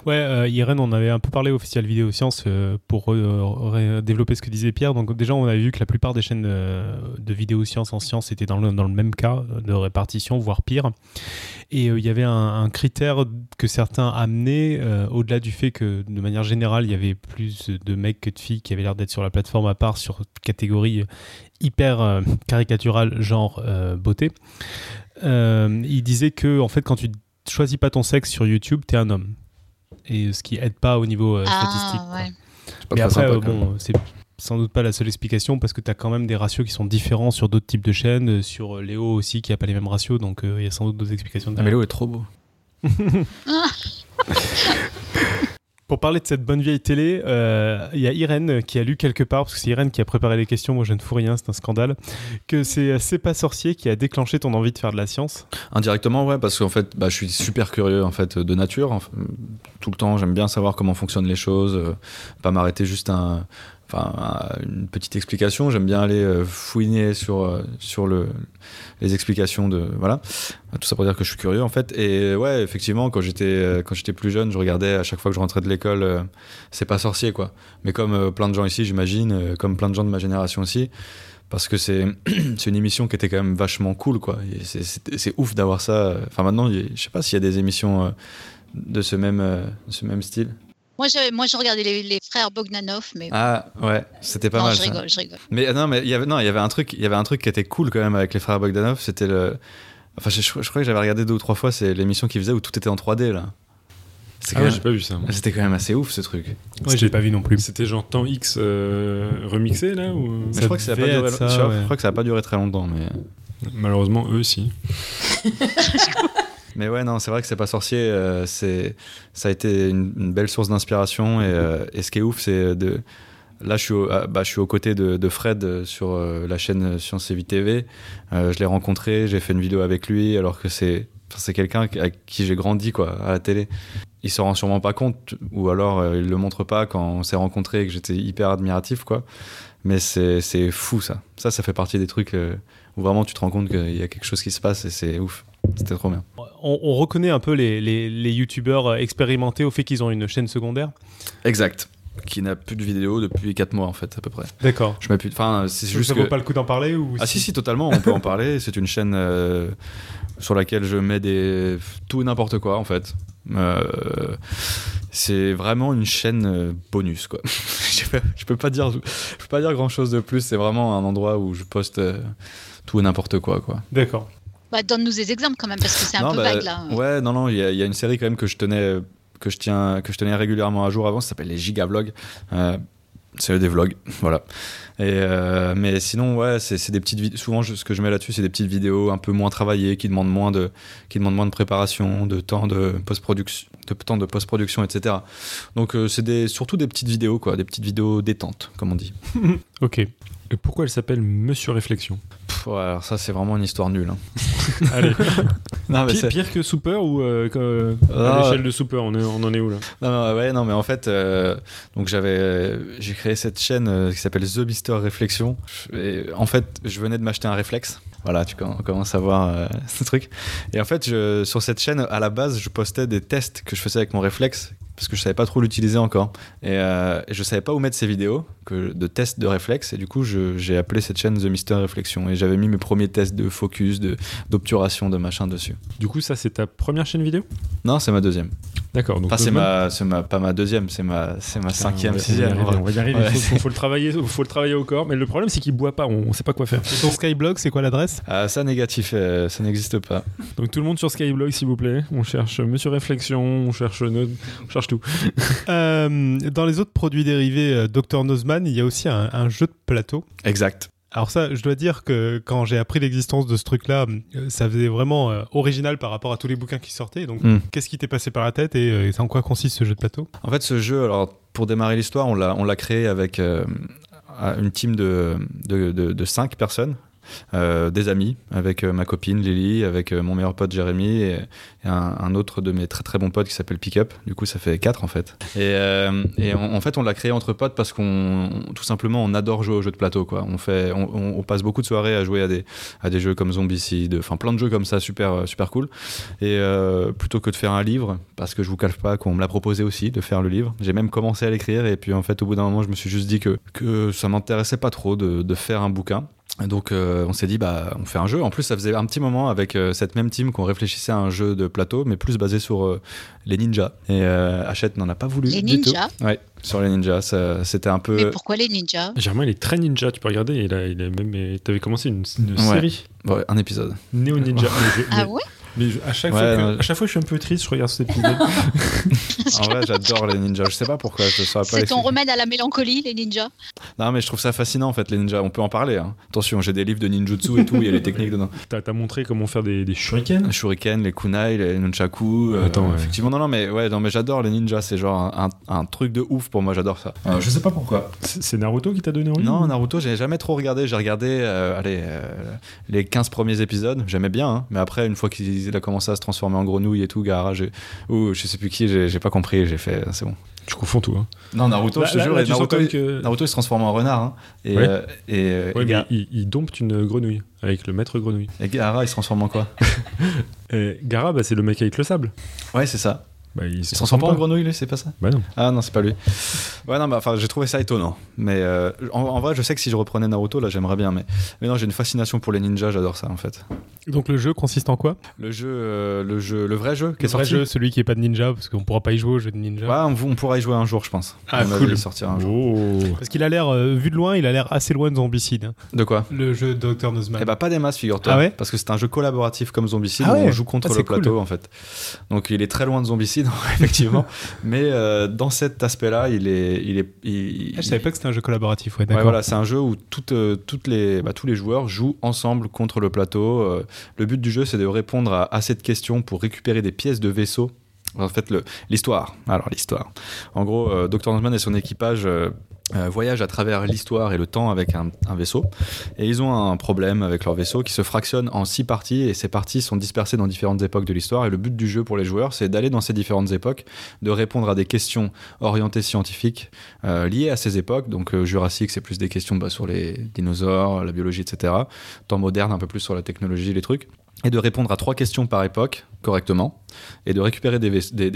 Ouais, euh, Irène, on avait un peu parlé au Festival Vidéo Sciences euh, pour euh, développer ce que disait Pierre. Donc déjà, on a vu que la plupart des chaînes euh, de vidéo sciences en sciences étaient dans le, dans le même cas de répartition, voire pire. Et euh, il y avait un, un critère que certains amenaient, euh, au-delà du fait que de manière générale, il y avait plus de mecs que de filles qui avaient l'air d'être sur la plateforme à part sur catégorie hyper euh, caricaturale, genre euh, beauté. Euh, il disait que en fait, quand tu choisis pas ton sexe sur YouTube, t'es un homme. Et ce qui aide pas au niveau euh, statistique. Ah, ouais. Mais après, sympa, euh, bon, c'est sans doute pas la seule explication parce que tu as quand même des ratios qui sont différents sur d'autres types de chaînes, euh, sur euh, Léo aussi qui a pas les mêmes ratios, donc euh, il y a sans doute d'autres explications. Ah, mais derrière. Léo est trop beau. Pour parler de cette bonne vieille télé, euh, il y a Irène qui a lu quelque part, parce que c'est Irène qui a préparé les questions, moi je ne fous rien, c'est un scandale, que c'est C'est pas sorcier qui a déclenché ton envie de faire de la science. Indirectement, ouais, parce qu'en fait, bah, je suis super curieux en fait de nature. Enfin, tout le temps, j'aime bien savoir comment fonctionnent les choses, euh, pas m'arrêter juste à un, enfin, une petite explication. J'aime bien aller euh, fouiner sur, euh, sur le, les explications de. Voilà. Tout ça pour dire que je suis curieux, en fait. Et ouais, effectivement, quand j'étais, euh, quand j'étais plus jeune, je regardais à chaque fois que je rentrais de l'école, euh, C'est pas sorcier, quoi. Mais comme euh, plein de gens ici, j'imagine, euh, comme plein de gens de ma génération aussi. Parce que c'est une émission qui était quand même vachement cool, quoi. C'est- ouf d'avoir ça. Enfin, maintenant, je sais pas s'il y a des émissions euh, de ce même, euh, ce même style. Moi, je, moi, je regardais les, les frères Bogdanov, mais Ah, ouais, c'était pas non, mal. je ça. rigole, je rigole. Mais euh, non, mais il y avait non, il y avait un truc, il y avait un truc qui était cool quand même avec les frères Bogdanov. C'était le, enfin, je, je crois que j'avais regardé deux ou trois fois. C'est l'émission qu'ils faisaient où tout était en 3D là. C'était Ah quand ouais, même- j'ai pas vu ça. moi. C'était quand même assez ouf ce truc. Ouais, j'ai pas vu non plus. C'était genre temps X euh, remixé là ou... Je crois que ça a pas duré. ça, je crois- ouais. je crois que ça a pas duré très longtemps, mais. Malheureusement, eux aussi. Mais ouais, non, c'est vrai que c'est pas sorcier. euh, c'est, ça a été une, belle source d'inspiration. Et, euh, et ce qui est ouf, c'est de. Là, je suis, au, ah, bah, je suis aux côtés de, Fred euh, sur la chaîne Science et Vie TV. Je l'ai rencontré, j'ai fait une vidéo avec lui, alors que c'est, c'est quelqu'un avec qui j'ai grandi quoi, à la télé. Il s'en rend sûrement pas compte, ou alors il le montre pas quand on s'est rencontrés et que j'étais hyper admiratif, quoi. Mais c'est, fou ça. Ça, ça fait partie des trucs où vraiment tu te rends compte qu'il y a quelque chose qui se passe et c'est ouf. C'était trop bien. On, on reconnaît un peu les, les, les youtubeurs euh, expérimentés au fait qu'ils ont une chaîne secondaire. Exact. Qui n'a plus de vidéos depuis 4 mois en fait à peu près. D'accord. Je plus. Enfin, c'est Ça juste vaut que. pas le coup d'en parler ou Ah si si totalement, on peut en parler. C'est une chaîne euh, sur laquelle je mets des tout et n'importe quoi en fait. Euh, c'est vraiment une chaîne bonus quoi. je, peux, je peux pas dire, je peux pas dire grand chose de plus. C'est vraiment un endroit où je poste euh, tout et n'importe quoi quoi. D'accord. Bah, Donne-nous des exemples quand même, parce que c'est un Non, peu bah, vague là. Ouais, non, non, il y, a- il y a une série quand même que je tenais, que je tiens, que je tenais régulièrement à jour avant. Ça s'appelle les Gigavlogs. Euh, c'est des vlogs, voilà. Et euh, mais sinon, ouais, c'est c'est des petites vidéos. Souvent, je- ce que je mets là-dessus, c'est des petites vidéos un peu moins travaillées, qui demandent moins de, qui demandent moins de préparation, de temps de post-production, de temps de post-production, etc. Donc, euh, c'est des, surtout des petites vidéos, quoi, des petites vidéos détentes, comme on dit. Ok. Et pourquoi elle s'appelle Monsieur Réflexion? Pff, ouais, alors ça, c'est vraiment une histoire nulle. hein. Allez, Non, mais pire, que Super ou euh, que- Ah. à l'échelle de Super on, est- on en est où là? Non, non, ouais, non, mais en fait, euh, donc j'avais, euh, j'ai créé cette chaîne euh, qui s'appelle The Mister Réflexion. Et en fait, je venais de m'acheter un réflexe. Voilà, tu com- commences à voir euh, ce truc. Et en fait, je, sur cette chaîne, à la base, je postais des tests que je faisais avec mon réflexe parce que je savais pas trop l'utiliser encore. Et, euh, je savais pas où mettre ces vidéos que, de tests de réflexe. Et du coup, j'ai appelé cette chaîne The Mister Réflexion. Et j'avais mis mes premiers tests de focus, de, d'obturation, de machin dessus. Du coup, ça c'est ta première chaîne vidéo? Non, c'est ma deuxième. D'accord. Donc Enfin, c'est même- ma, pas ma deuxième, c'est ma, c'est ma cinquième, sixième. On va y arriver, on va y arriver. Ouais. Faut, faut- faut le travailler, faut le travailler au corps. Mais le problème, c'est qu'il boit pas. On, on sait pas quoi faire. Et ton Skyblog, c'est quoi l'adresse? Ah, ça négatif, euh, ça n'existe pas. Donc tout le monde sur Skyblog, s'il vous plaît. On cherche Monsieur Réflexion, on cherche Node, on cherche tout. Euh, Dans les autres produits dérivés euh, Dr Nozman, il y a aussi un, un jeu de plateau. Exact. Alors ça, je dois dire que quand j'ai appris l'existence de ce truc-là, euh, ça faisait vraiment euh, original par rapport à tous les bouquins qui sortaient. Donc, Mm. qu'est-ce qui t'est passé par la tête et euh, en quoi consiste ce jeu de plateau? En fait, ce jeu, alors pour démarrer l'histoire, on l'a, on l'a créé avec euh, une team de, de, de, de cinq personnes. Euh, des amis, avec euh, ma copine Lily, avec euh, mon meilleur pote Jérémy et, un, autre de mes très très bons potes qui s'appelle Pickup. Du coup, ça fait quatre en fait. Et, en, fait, on l'a créé entre potes parce qu'on, tout simplement, on adore jouer aux jeux de plateau. Quoi. On, fait, on, passe beaucoup de soirées à jouer à des, à des jeux comme Zombicide, enfin plein de jeux comme ça, super, super cool. Et plutôt que de faire un livre, parce que je vous cache pas qu'on me l'a proposé aussi de faire le livre, j'ai même commencé à l'écrire et puis en fait au bout d'un moment je me suis juste dit que, que ça m'intéressait pas trop de, de faire un bouquin. Donc euh, on s'est dit bah on fait un jeu. En plus ça faisait un petit moment avec euh, cette même team qu'on réfléchissait à un jeu de plateau, mais plus basé sur euh, les ninjas. Et euh, Hachette n'en a pas voulu. Les du tout. ninjas? Ouais, sur les ninjas. C'était un peu. Mais pourquoi les ninjas? Germain, il est très ninja. Tu peux regarder. Il a, il a même. T'avais commencé une, une Ouais. série Ouais, un épisode. Néo Ninja. Ah ouais? Mais je- à chaque, Ouais, fois que- à chaque fois, je suis un peu triste. Je regarde cet épisode. En vrai, j'adore les ninjas. Je sais pas pourquoi. Je saurais pas C'est ton remède à la mélancolie, les ninjas Non, mais je trouve ça fascinant en fait, les ninjas. On peut en parler. hein. Attention, j'ai des livres de ninjutsu et tout. Il y a les techniques dedans. T'as t'as montré comment faire des, des shurikens. Les shuriken, les kunai, les nunchaku. euh, Attends, ouais. Effectivement, non, non, mais ouais, non, mais j'adore les ninjas. C'est genre un, un- un truc de ouf pour moi. J'adore ça. Euh, je sais pas pourquoi. C'est c'est Naruto qui t'a donné envie Non, Naruto, j'ai jamais trop regardé. J'ai regardé, euh, allez, euh, les 15 premiers épisodes. J'aimais bien, hein. mais après, une fois qu'il a commencé à se transformer en grenouille et tout, Gaara, ou je sais plus qui, j'ai pas compris. J'ai fait, c'est bon. Tu confonds tout. Hein. Non, Naruto, Là- je te là- jure, là, Naruto, il- que- Naruto, il se transforme en renard. hein. et, Ouais. euh, et, euh, Ouais, et mais Ga- il, il dompte une grenouille avec le maître grenouille. et Gaara, il se transforme en quoi? Et Gara, bah, c'est le mec avec le sable. Ouais, c'est ça. Bah, il se transforme pas en grenouille, lui, c'est pas ça Bah non. Ah non, c'est pas lui. Ouais, non, bah, enfin, j'ai trouvé ça étonnant. Mais euh, en, en vrai, je sais que si je reprenais Naruto, là, j'aimerais bien. Mais, mais non, j'ai une fascination pour les ninjas, j'adore ça, en fait. Donc le jeu consiste en quoi? Le jeu, euh, le jeu, le vrai jeu qui Le est vrai sorti. jeu, celui qui est pas de ninja, parce qu'on pourra pas y jouer au jeu de ninja. Ouais, on, on pourra y jouer un jour, je pense. Ah, avis, cool. il sortira un jour. Oh. Parce qu'il a l'air, euh, vu de loin, il a l'air assez loin de Zombicide. hein. De quoi? Le jeu Dr. Nozman. Eh bah pas des masses, figure-toi. Ah ouais? Parce que c'est un jeu collaboratif comme Zombicide Ah où ouais on joue contre Ah, le cool. plateau en fait. Donc il est très loin de Zombicide effectivement. Mais euh, dans cet aspect-là, il est, il est, il- Ah, je savais pas que c'était un jeu collaboratif, ouais, Ouais, d'accord. voilà, c'est un jeu où toutes, euh, toutes les, bah, tous les joueurs jouent ensemble contre le plateau. Euh, le but du jeu, c'est de répondre à assez de questions pour récupérer des pièces de vaisseau. En fait, l'histoire. Alors, l'histoire. En gros, euh, Dr. Nozman et son équipage euh, euh, voyagent à travers l'histoire et le temps avec un, vaisseau. Et ils ont un problème avec leur vaisseau qui se fractionne en six parties. Et ces parties sont dispersées dans différentes époques de l'histoire. Et le but du jeu pour les joueurs, c'est d'aller dans ces différentes époques, de répondre à des questions orientées scientifiques liées à ces époques. Donc, Jurassique, c'est plus des questions bah, sur les dinosaures, la biologie, etc. Temps moderne, un peu plus sur la technologie, les trucs. Et de répondre à trois questions par époque correctement. Et de récupérer des,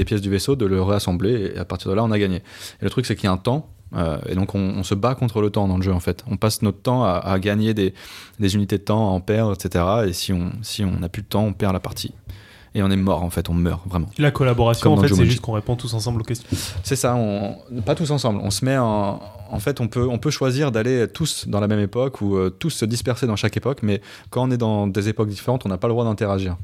pièces du vaisseau, de le réassembler. Et à partir de là, on a gagné. Et le truc, c'est qu'il y a un temps. euh, et donc, on, se bat contre le temps dans le jeu, en fait. On passe notre temps à, gagner des, unités de temps, à en perdre, etc. Et si on si on n'a plus de temps, on perd la partie. Et on est mort, en fait. On meurt, vraiment. La collaboration, Comme en fait, c'est juste qu'on répond tous ensemble aux questions. C'est ça, on, pas tous ensemble. On se met en. En fait, on peut, on peut choisir d'aller tous dans la même époque ou euh, tous se disperser dans chaque époque, mais quand on est dans des époques différentes, on n'a pas le droit d'interagir.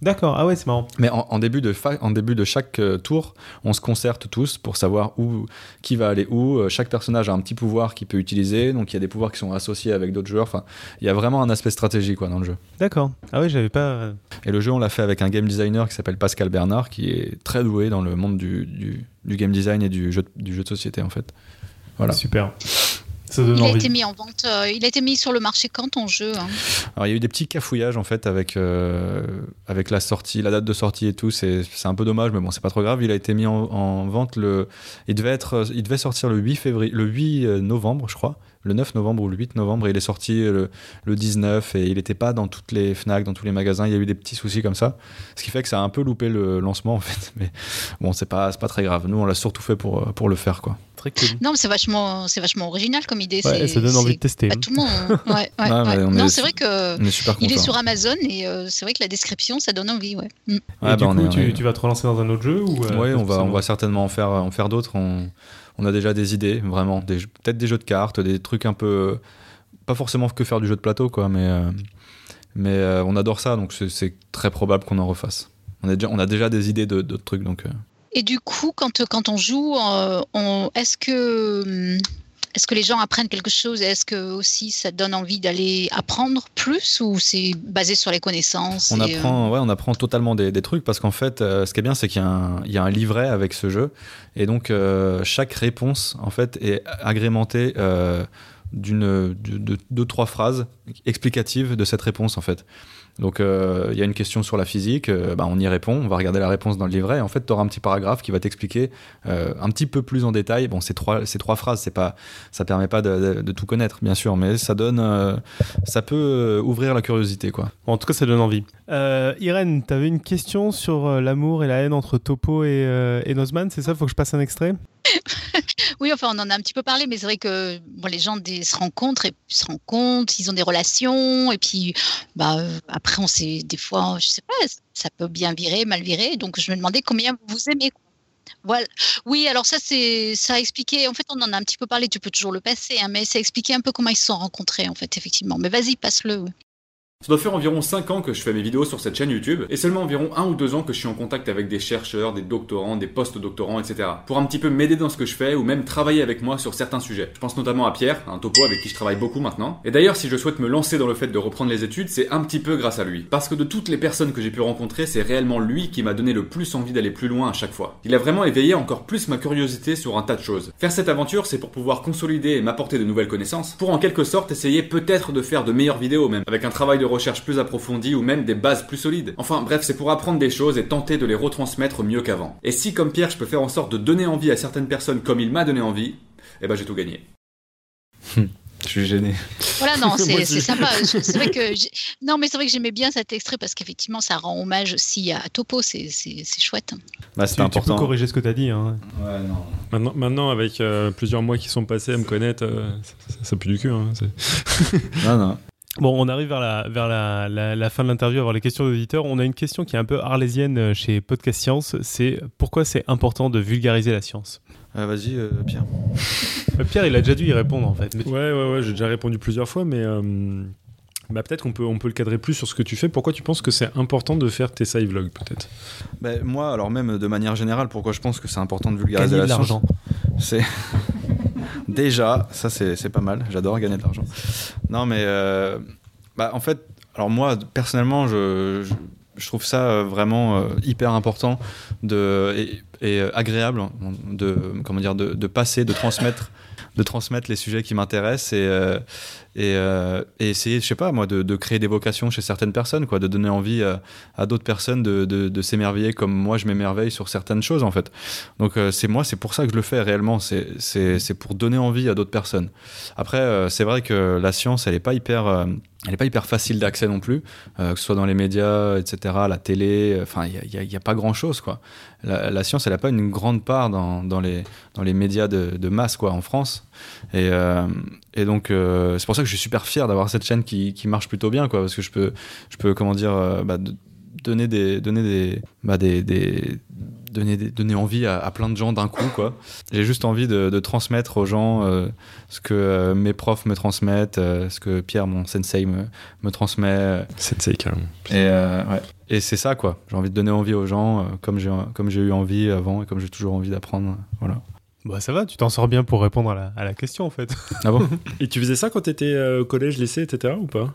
D'accord, ah ouais, c'est marrant. Mais en, en début, de en début de chaque euh, tour, on se concerte tous pour savoir où, qui va aller où. Euh, chaque personnage a un petit pouvoir qu'il peut utiliser, donc il y a des pouvoirs qui sont associés avec d'autres joueurs. Enfin, il y a vraiment un aspect stratégique quoi, dans le jeu. D'accord. Ah ouais, j'avais pas. euh, Et le jeu, on l'a fait avec un game designer qui s'appelle Pascal Bernard, qui est très doué dans le monde du, du, du game design et du jeu, de- du jeu de société en fait. Voilà. Super. Ça donne Il a envie. été mis en vente. euh, il a été mis sur le marché quand ton jeu hein Alors il y a eu des petits cafouillages en fait avec, euh, avec la sortie, la date de sortie et tout. C'est c'est un peu dommage, mais bon, c'est pas trop grave. Il a été mis en, en vente le. Il devait, être, il devait sortir le 8, février, le 8 novembre, je crois. Le 9 novembre ou le 8 novembre. Et il est sorti le, le 19 et il n'était pas dans toutes les Fnac, dans tous les magasins. Il y a eu des petits soucis comme ça. Ce qui fait que ça a un peu loupé le lancement en fait. Mais bon, c'est pas, c'est pas très grave. Nous, on l'a surtout fait pour, pour le faire quoi. Très cool. Non, mais c'est vachement, c'est vachement original comme idée. Ouais, ça donne envie de tester. Pas tout le monde. hein. Ouais, ouais, Ouais, mais ouais. on Non, est- c'est vrai que est super il est sur Amazon et euh, c'est vrai que la description, ça donne envie. Ouais. Mm. Et Ouais, du bah, coup, est- tu, tu vas te relancer dans un autre jeu ou euh, Oui, on va, on va certainement en faire, en faire d'autres. On, on a déjà des idées, vraiment. Peut-être des jeux de cartes, des trucs un peu. Pas forcément que faire du jeu de plateau, quoi, mais, euh, mais euh, on adore ça, donc c'est- très probable qu'on en refasse. On a déjà, des idées de- trucs, donc. euh, Et du coup, quand, quand on joue, est-ce que hum, est-ce que les gens apprennent quelque chose? Et Est-ce que aussi ça donne envie d'aller apprendre plus ou c'est basé sur les connaissances On euh, apprend, ouais, on apprend totalement des, des trucs parce qu'en fait, euh, ce qui est bien, c'est qu'il y, a un- il y a un livret avec ce jeu et donc euh, chaque réponse en fait est agrémentée d'une, de, de deux trois phrases explicatives de cette réponse en fait. Donc euh, il y a une question sur la physique, euh, bah, on y répond, on va regarder la réponse dans le livret et en fait tu auras un petit paragraphe qui va t'expliquer euh, un petit peu plus en détail. Bon, ces trois, ces trois phrases, c'est pas, ça permet pas de, de- de tout connaître bien sûr, mais ça donne, euh, ça peut ouvrir la curiosité quoi. Bon, en tout cas, ça donne envie. Euh, Irène, tu avais une question sur l'amour et la haine entre Topo et, euh, et Nozman, c'est ça? Faut que je passe un extrait? Oui, enfin, on en a un petit peu parlé, mais c'est vrai que bon, les gens se rencontrent et se rencontrent, ils ont des relations, et puis bah, après, on sait des fois, je sais pas, ça peut bien virer, mal virer. Donc, je me demandais combien vous aimez. Voilà. Oui, alors ça, c'est ça a expliqué. En fait, on en a un petit peu parlé. Tu peux toujours le passer, hein, mais ça a expliqué un peu comment ils se sont rencontrés, en fait, effectivement. Mais vas-y, passe-le. Ça doit faire environ 5 ans que je fais mes vidéos sur cette chaîne YouTube, et seulement environ 1 ou 2 ans que je suis en contact avec des chercheurs, des doctorants, des post-doctorants, etc. Pour un petit peu m'aider dans ce que je fais, ou même travailler avec moi sur certains sujets. Je pense notamment à Pierre, un topo avec qui je travaille beaucoup maintenant. Et d'ailleurs, si je souhaite me lancer dans le fait de reprendre les études, c'est un petit peu grâce à lui. Parce que de toutes les personnes que j'ai pu rencontrer, c'est réellement lui qui m'a donné le plus envie d'aller plus loin à chaque fois. Il a vraiment éveillé encore plus ma curiosité sur un tas de choses. Faire cette aventure, c'est pour pouvoir consolider et m'apporter de nouvelles connaissances, pour en quelque sorte essayer peut-être de faire de meilleures vidéos même, avec un travail de recherche plus approfondies ou même des bases plus solides. Enfin bref, c'est pour apprendre des choses et tenter de les retransmettre mieux qu'avant. Et si comme Pierre, je peux faire en sorte de donner envie à certaines personnes comme il m'a donné envie, eh ben j'ai tout gagné. Je suis gêné. Voilà, non, c'est c'est sympa. C'est vrai que non, mais c'est vrai que j'aimais bien cet extrait parce qu'effectivement, ça rend hommage aussi à Topo. C'est c'est- c'est chouette. Bah, Tu, c'était tu peux important. corriger ce que tu as dit. Hein. Ouais, non. Maintenant, maintenant, avec euh, plusieurs mois qui sont passés à me connaître, euh, ça, ça- ça pue du cul. hein, c'est- non, non. Bon, on arrive vers la, vers la, la- la fin de l'interview, avoir les questions d'auditeurs. On a une question qui est un peu arlésienne euh, chez Podcast Science. C'est pourquoi c'est important de vulgariser la science Euh, Vas-y, euh, Pierre. Pierre, il a déjà dû y répondre en fait. Mais tu- Ouais, ouais, ouais, j'ai déjà répondu plusieurs fois, mais euh, bah, peut-être qu'on peut, on peut le cadrer plus sur ce que tu fais. Pourquoi tu penses que c'est important de faire tes side vlogs, peut-être? Ben, moi, alors même de manière générale, pourquoi je pense que c'est important de vulgariser Gagner de la science l'argent. C'est déjà, ça c'est pas mal. J'adore gagner de l'argent. Non, mais euh, bah, en fait, alors moi personnellement, je, trouve ça euh, vraiment euh, hyper important de, et, agréable de comment dire de passer, de transmettre, de transmettre les sujets qui m'intéressent et euh, euh, essayer, je sais pas moi, de, créer des vocations chez certaines personnes, quoi, de donner envie à, à d'autres personnes de, s'émerveiller comme moi je m'émerveille sur certaines choses en fait. Donc euh, c'est moi, c'est pour ça que je le fais réellement, c'est pour donner envie à d'autres personnes. Après, euh, c'est vrai que la science, elle est pas hyper euh, elle est pas hyper facile d'accès non plus, euh, que ce soit dans les médias, etc., la télé, euh, enfin, il n'y a, a pas grand-chose, quoi. La, la science, elle n'a pas une grande part dans, dans, les, dans les médias de, de masse, quoi, en France. Et, euh, et donc, euh, c'est pour ça que je suis super fier d'avoir cette chaîne qui, qui marche plutôt bien, quoi, parce que je peux, je peux comment dire, euh, bah, de- donner des, donner des, bah, des, des- donner, des- donner envie à, à plein de gens d'un coup, quoi. J'ai juste envie de, de transmettre aux gens euh, ce que euh, mes profs me transmettent, euh, ce que Pierre, mon sensei, me, me transmet. ça, carrément. et, ouais. Et c'est ça, quoi. J'ai envie de donner envie aux gens, euh, comme j'ai comme j'ai eu envie avant et comme j'ai toujours envie d'apprendre. euh, Voilà. Bah ça va, tu t'en sors bien pour répondre à la, à la question en fait. Ah bon? Et tu faisais ça quand t'étais euh, au collège, lycée, etc. ou pas?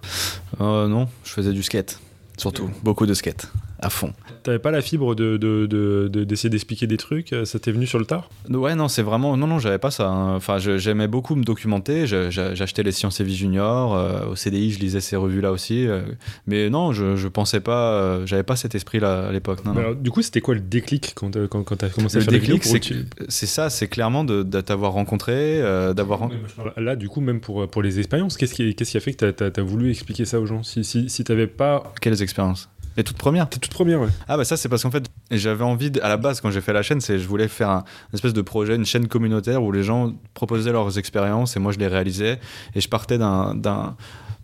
Euh, Non, je faisais du skate. Surtout, beaucoup de skate, à fond. T'avais pas la fibre de, de, de- de- d'essayer d'expliquer des trucs euh, Ça t'est venu sur le tard? Ouais, non, c'est vraiment. Non, non, j'avais pas ça. hein. Enfin, je- j'aimais beaucoup me documenter. Je- je- J'achetais les Sciences et Vie Junior. euh, au CDI, je lisais ces revues-là aussi. euh, mais non, je, pensais pas. euh, j'avais pas cet esprit-là à l'époque. Non, non. Alors, Du coup, c'était quoi le déclic quand, quand, quand t'as commencé à faire déclic, c'est que- c'est ça, c'est clairement de, t'avoir rencontré, d'avoir. Là, du coup, même pour, pour les expériences, qu'est-ce qui, qu'est-ce qui a fait que t'as as, voulu expliquer ça aux gens? Si, si, si t'avais pas. Quelles expériences? Les toutes premières T'es toute première, ouais. Ah bah ça c'est parce qu'en fait j'avais envie de- à la base quand j'ai fait la chaîne c'est je voulais faire un une espèce de projet une chaîne communautaire où les gens proposaient leurs expériences et moi je les réalisais et je partais d'un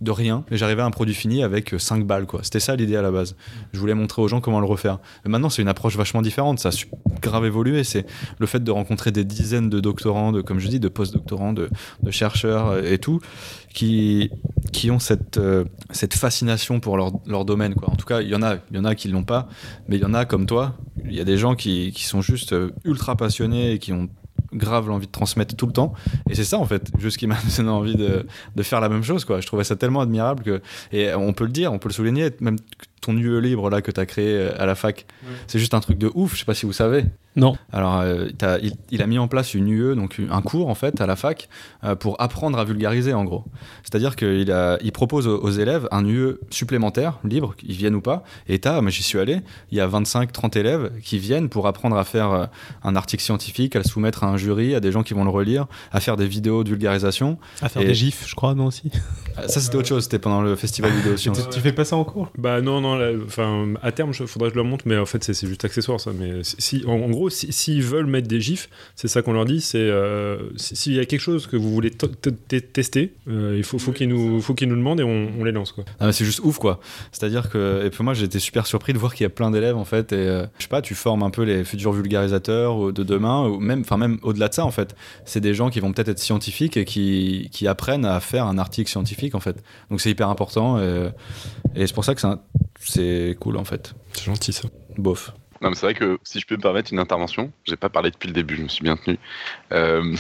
de rien et j'arrivais à un produit fini avec 5 balles quoi. C'était ça l'idée à la base. Je voulais montrer aux gens comment le refaire. Mais maintenant c'est une approche vachement différente. Ça a grave évolué. C'est le fait de rencontrer des dizaines de doctorants de comme je dis de post-doctorants de, chercheurs euh, et tout qui qui ont cette euh, cette fascination pour leur, leur domaine quoi. En tout cas il y en a il y en a qui l'ont pas mais il y en a comme toi. Il y a des gens qui, qui sont juste euh, ultra passionnés et qui ont grave l'envie de transmettre tout le temps. Et c'est ça en fait juste qui m'a donné envie de, de faire la même chose quoi. Je trouvais ça tellement admirable que et on peut le dire on peut le souligner même ton UE libre là que tu as créé euh, à la fac c'est juste un truc de ouf je sais pas si vous savez Non. alors, euh, il, il a mis en place une UE, donc un cours en fait à la fac, euh, pour apprendre à vulgariser en gros. C'est-à-dire qu'il il propose aux, aux élèves un UE supplémentaire, libre, qu'ils viennent ou pas. Et t'as, mais j'y suis allé, il y a 25-30 élèves qui viennent pour apprendre à faire euh, un article scientifique, à le soumettre à un jury, à des gens qui vont le relire, à faire des vidéos de vulgarisation. À faire Et- des gifs, je crois, non aussi. Euh, Ça, c'était autre chose, c'était pendant le festival vidéo Tu, science. tu fais pas ça en cours? Bah non, non, enfin, à terme, il faudrait que je leur montre, mais en fait, c'est juste accessoire ça. Mais si, si- en, en gros, si- s'ils veulent mettre des gifs, c'est ça qu'on leur dit. C'est euh, si- s'il y a quelque chose que vous voulez tester, euh, il faut, faut qu'ils nous, faut qu'ils nous demandent et on, on les lance quoi. Ah, c'est juste ouf quoi. C'est-à-dire que et puis moi j'étais super surpris de voir qu'il y a plein d'élèves en fait et euh, je sais pas, tu formes un peu les futurs vulgarisateurs de demain ou même enfin même au-delà de ça en fait. C'est des gens qui vont peut-être être scientifiques et qui, qui apprennent à faire un article scientifique en fait. Donc c'est hyper important et, et c'est pour ça que c'est un- c'est cool en fait. C'est gentil ça. Bof. Non, mais c'est vrai que si je peux me permettre une intervention, j'ai pas parlé depuis le début, je me suis bien tenu. Euh,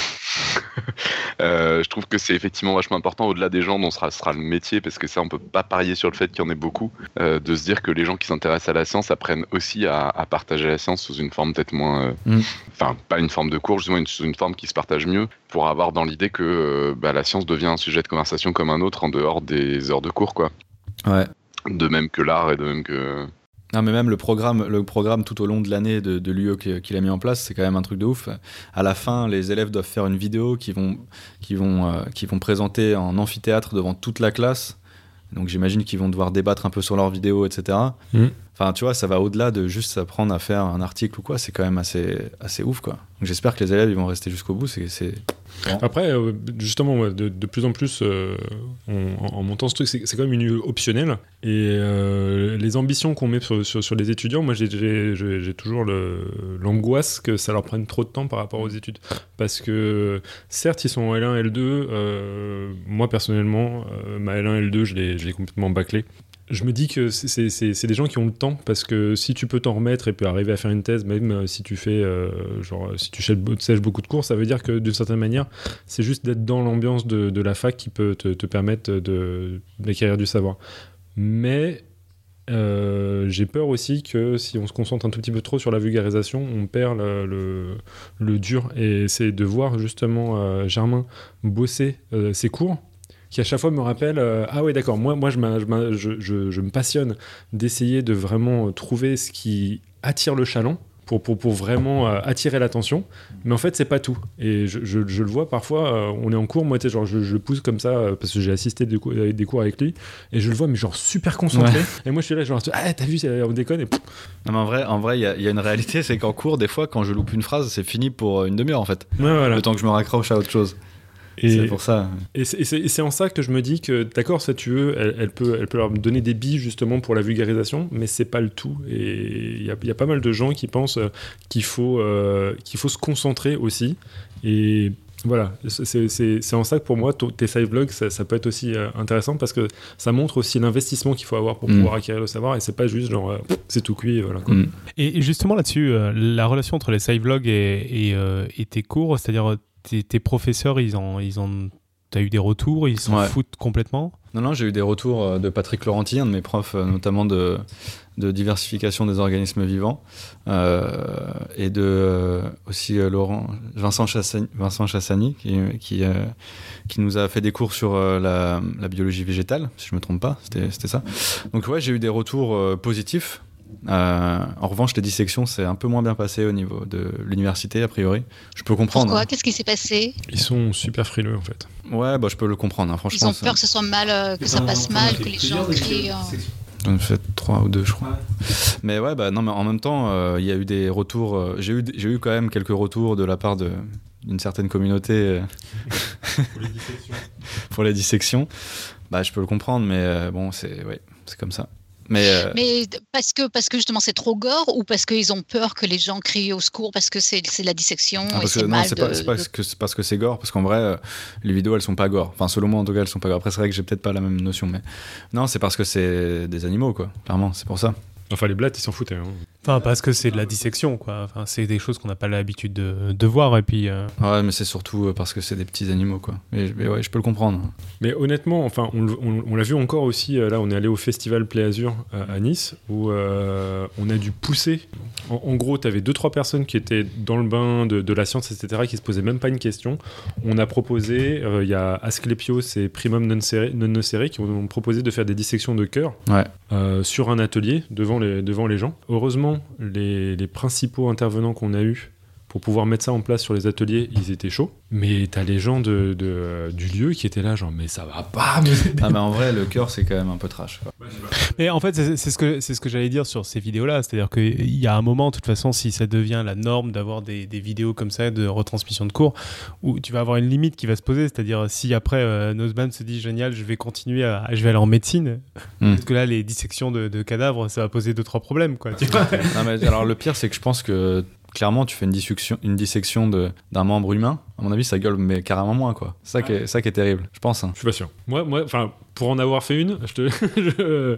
euh, je trouve que c'est effectivement vachement important au-delà des gens dont sera, sera le métier, parce que ça, on peut pas parier sur le fait qu'il y en ait beaucoup, euh, de se dire que les gens qui s'intéressent à la science apprennent aussi à, à partager la science sous une forme peut-être moins, euh, Mm. enfin pas une forme de cours, justement une, sous une forme qui se partage mieux, pour avoir dans l'idée que euh, bah, la science devient un sujet de conversation comme un autre en dehors des heures de cours, quoi. Ouais. De même que l'art et de même que. Non, mais même le programme, le programme tout au long de l'année de, de l'UE qu'il a mis en place, c'est quand même un truc de ouf. À la fin, les élèves doivent faire une vidéo qu'ils vont, qui vont, euh, qui vont présenter en amphithéâtre devant toute la classe. Donc j'imagine qu'ils vont devoir débattre un peu sur leur vidéo, etc. Mhm. Enfin, tu vois, ça va au-delà de juste apprendre à faire un article ou quoi. C'est quand même assez, assez ouf, quoi. Donc j'espère que les élèves ils vont rester jusqu'au bout. C'est, c'est... Après, euh, justement, de, plus en plus, euh, en, montant ce truc, c'est quand même une optionnelle. Et euh, les ambitions qu'on met sur, sur- les étudiants, moi, j'ai- toujours l'angoisse que ça leur prenne trop de temps par rapport aux études. Parce que, certes, ils sont en L1, L2. euh, moi, personnellement, ma L1, L2, je l'ai je l'ai complètement bâclé. Je me dis que c'est- des gens qui ont le temps parce que si tu peux t'en remettre et puis arriver à faire une thèse, même euh, si tu fais euh, genre si tu sèches, beaucoup de cours, ça veut dire que d'une certaine manière, c'est juste d'être dans l'ambiance de, de la fac qui peut te, te permettre d'acquérir du savoir. Mais euh, j'ai peur aussi que si on se concentre un tout petit peu trop sur la vulgarisation, on perd le, le- le dur. Et c'est de voir justement Germain bosser ses cours qui à chaque fois me rappelle euh, ah ouais d'accord moi moi je, me passionne d'essayer de vraiment trouver ce qui attire le chaland pour, pour, pour vraiment euh, attirer l'attention mais en fait c'est pas tout et je, je- je le vois parfois euh, on est en cours moi genre je, je le pousse comme ça euh, parce que j'ai assisté des cours, des cours avec lui et je le vois mais genre super concentré et moi je suis là genre ah t'as vu c'est- on déconne et Non, mais en vrai, en vrai, il y, a- il y a une réalité, c'est qu'en cours, des fois, quand je loupe une phrase, c'est fini pour une demi-heure en fait. ouais, voilà. Le temps que je me raccroche à autre chose. Et, C'est pour ça. Et c'est- en ça que je me dis que, d'accord, cette UE, elle, elle peut, elle peut leur donner des billes justement pour la vulgarisation, mais c'est pas le tout. Et il y a, il y a pas mal de gens qui pensent euh, qu'il faut, euh, qu'il faut se concentrer aussi. Et voilà, c'est- en ça que pour moi, tes side vlogs, ça, ça peut être aussi euh, intéressant parce que ça montre aussi l'investissement qu'il faut avoir pour Mm. pouvoir acquérir le savoir et c'est pas juste genre, euh, c'est tout cuit, et voilà. quoi. Mm. Et justement là-dessus, euh, la relation entre les side vlogs et, et, euh, et tes cours, c'est-à-dire euh, tes, tes professeurs, ils ont, ils ont, t'as eu des retours, ils s'en Ouais. foutent complètement? Non, non, j'ai eu des retours euh, de Patrick Laurenti, un de mes profs, euh, notamment de, de diversification des organismes vivants, euh, et de euh, aussi Laurent, Vincent Chassani, Vincent Chassani qui, qui, euh, qui nous a fait des cours sur la, la biologie végétale, si je me trompe pas, c'était c'était ça. Donc ouais, j'ai eu des retours positifs. Euh, en revanche, les dissections, c'est un peu moins bien passé au niveau de l'université, a priori. Je peux comprendre. Pourquoi hein. Qu'est-ce qui s'est passé Ils sont super frileux en fait. Ouais, bah, je peux le comprendre, hein, Ils franchement. ont ça- peur que ce soit mal, euh, que ça passe mal, que les gens crient. J'en ai fait trois ou deux, je crois. Mais ouais, bah non, mais en même temps, euh, il y a eu des retours. euh, j'ai eu, j'ai eu quand même quelques retours de la part de d'une certaine communauté euh, pour les dissections. Bah, je peux le comprendre, mais euh, bon, c'est ouais, c'est comme ça. Mais, euh, Mais parce que, parce que justement c'est trop gore ou parce qu'ils ont peur que les gens crient au secours parce que c'est c'est la dissection ah, et parce c'est non, mal c'est pas, c'est pas de- parce que c'est parce que c'est gore, parce qu'en vrai, euh, les vidéos elles sont pas gore. Enfin, selon moi en tout cas, elles sont pas gore. Après, c'est vrai que j'ai peut-être pas la même notion, mais non, c'est parce que c'est des animaux, quoi. Clairement, c'est pour ça. Enfin, les blattes, ils s'en foutaient. hein. Enfin, parce que c'est de la dissection, quoi. Enfin, c'est des choses qu'on n'a pas l'habitude de, de voir, et puis. euh, Ouais, mais c'est surtout euh, parce que c'est des petits animaux, quoi. Mais, mais ouais, je peux le comprendre. Mais honnêtement, enfin, on, le- on- on l'a vu encore aussi. euh, Là, on est allé au festival Play Azur à, à Nice où euh, on a dû pousser. En, en gros, tu avais deux trois personnes qui étaient dans le bain de, de la science, etc., qui se posaient même pas une question. On a proposé, euh, il y a Asclepios et Primum non Nocere qui ont proposé de faire des dissections de cœur Ouais. euh, sur un atelier devant les, devant les gens. Heureusement, les, principaux intervenants qu'on a eus pour pouvoir mettre ça en place sur les ateliers, ils étaient chauds. Mais t'as les gens de, de- du lieu qui étaient là, genre, mais ça va pas, mais Ah, mais en vrai, le cœur, c'est quand même un peu trash. quoi. Mais en fait, c'est ce que, c'est ce que j'allais dire sur ces vidéos-là. C'est-à-dire qu'il y a un moment, de toute façon, si ça devient la norme d'avoir des, des vidéos comme ça de retransmission de cours, où tu vas avoir une limite qui va se poser. C'est-à-dire, si après euh, se dit génial, je vais continuer à, je vais aller en médine, Hmm. peut-être que là, les dissections de, de cadavres, ça va poser deux, trois problèmes, quoi. Tu vois Non, mais alors, le pire, c'est que je pense que clairement, tu fais une dissection, une dissection de- d'un membre humain. À mon avis, ça gueule, mais carrément moins, quoi. C'est ça, qui est, ça qui est terrible, je pense. hein. Je suis pas sûr. Moi, moi, enfin, pour en avoir fait une, je te, je-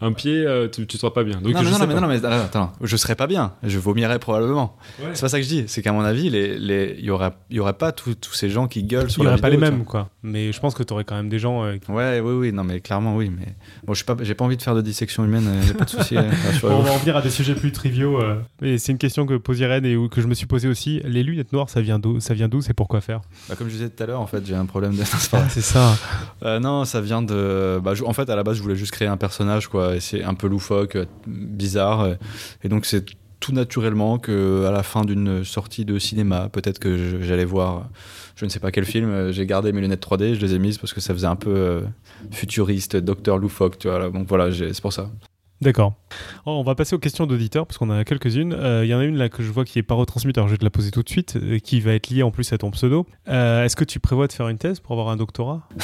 un pied, euh, tu, tu seras pas bien. Donc non, je non, sais non, mais pas. non, mais attends, attends, je serais pas bien. Je vomirais probablement. Ouais. C'est pas ça que je dis. C'est qu'à mon avis, les, les, il y aurait, il y aurait pas tous tous ces gens qui gueulent Il sur n'y la aurait pas les mêmes, quoi. Mais je pense que tu aurais quand même des gens. euh. Ouais, oui, oui, non, mais clairement, oui. Mais bon, je suis pas, j'ai pas envie de faire de dissection humaine. euh, y a pas de souci. euh, on va en venir à des sujets plus triviaux. euh. Mais c'est une question que pose Et que je me suis posée aussi. Les lunettes noires, ça vient d'où Ça vient d'où C'est pourquoi faire? Bah, comme je disais tout à l'heure, en fait, j'ai un problème de. C'est ça. Euh, non, ça vient de. bah, je- en fait, à la base, je voulais juste créer un personnage, quoi. Et c'est un peu loufoque, euh, bizarre. Et donc, c'est tout naturellement que à la fin d'une sortie de cinéma, peut-être que j'allais voir, je ne sais pas quel film, euh, j'ai gardé mes lunettes 3D, je les ai mises parce que ça faisait un peu euh, futuriste, docteur loufoque, tu vois. là. Donc voilà, c'est pour ça. D'accord. Oh, on va passer aux questions d'auditeurs parce qu'on en a quelques-unes. Euh, Il y en a une là que je vois qui est pas retransmise, alors je vais te la poser tout de suite, euh, qui va être liée en plus à ton pseudo. Euh, Est-ce que tu prévois de faire une thèse pour avoir un doctorat?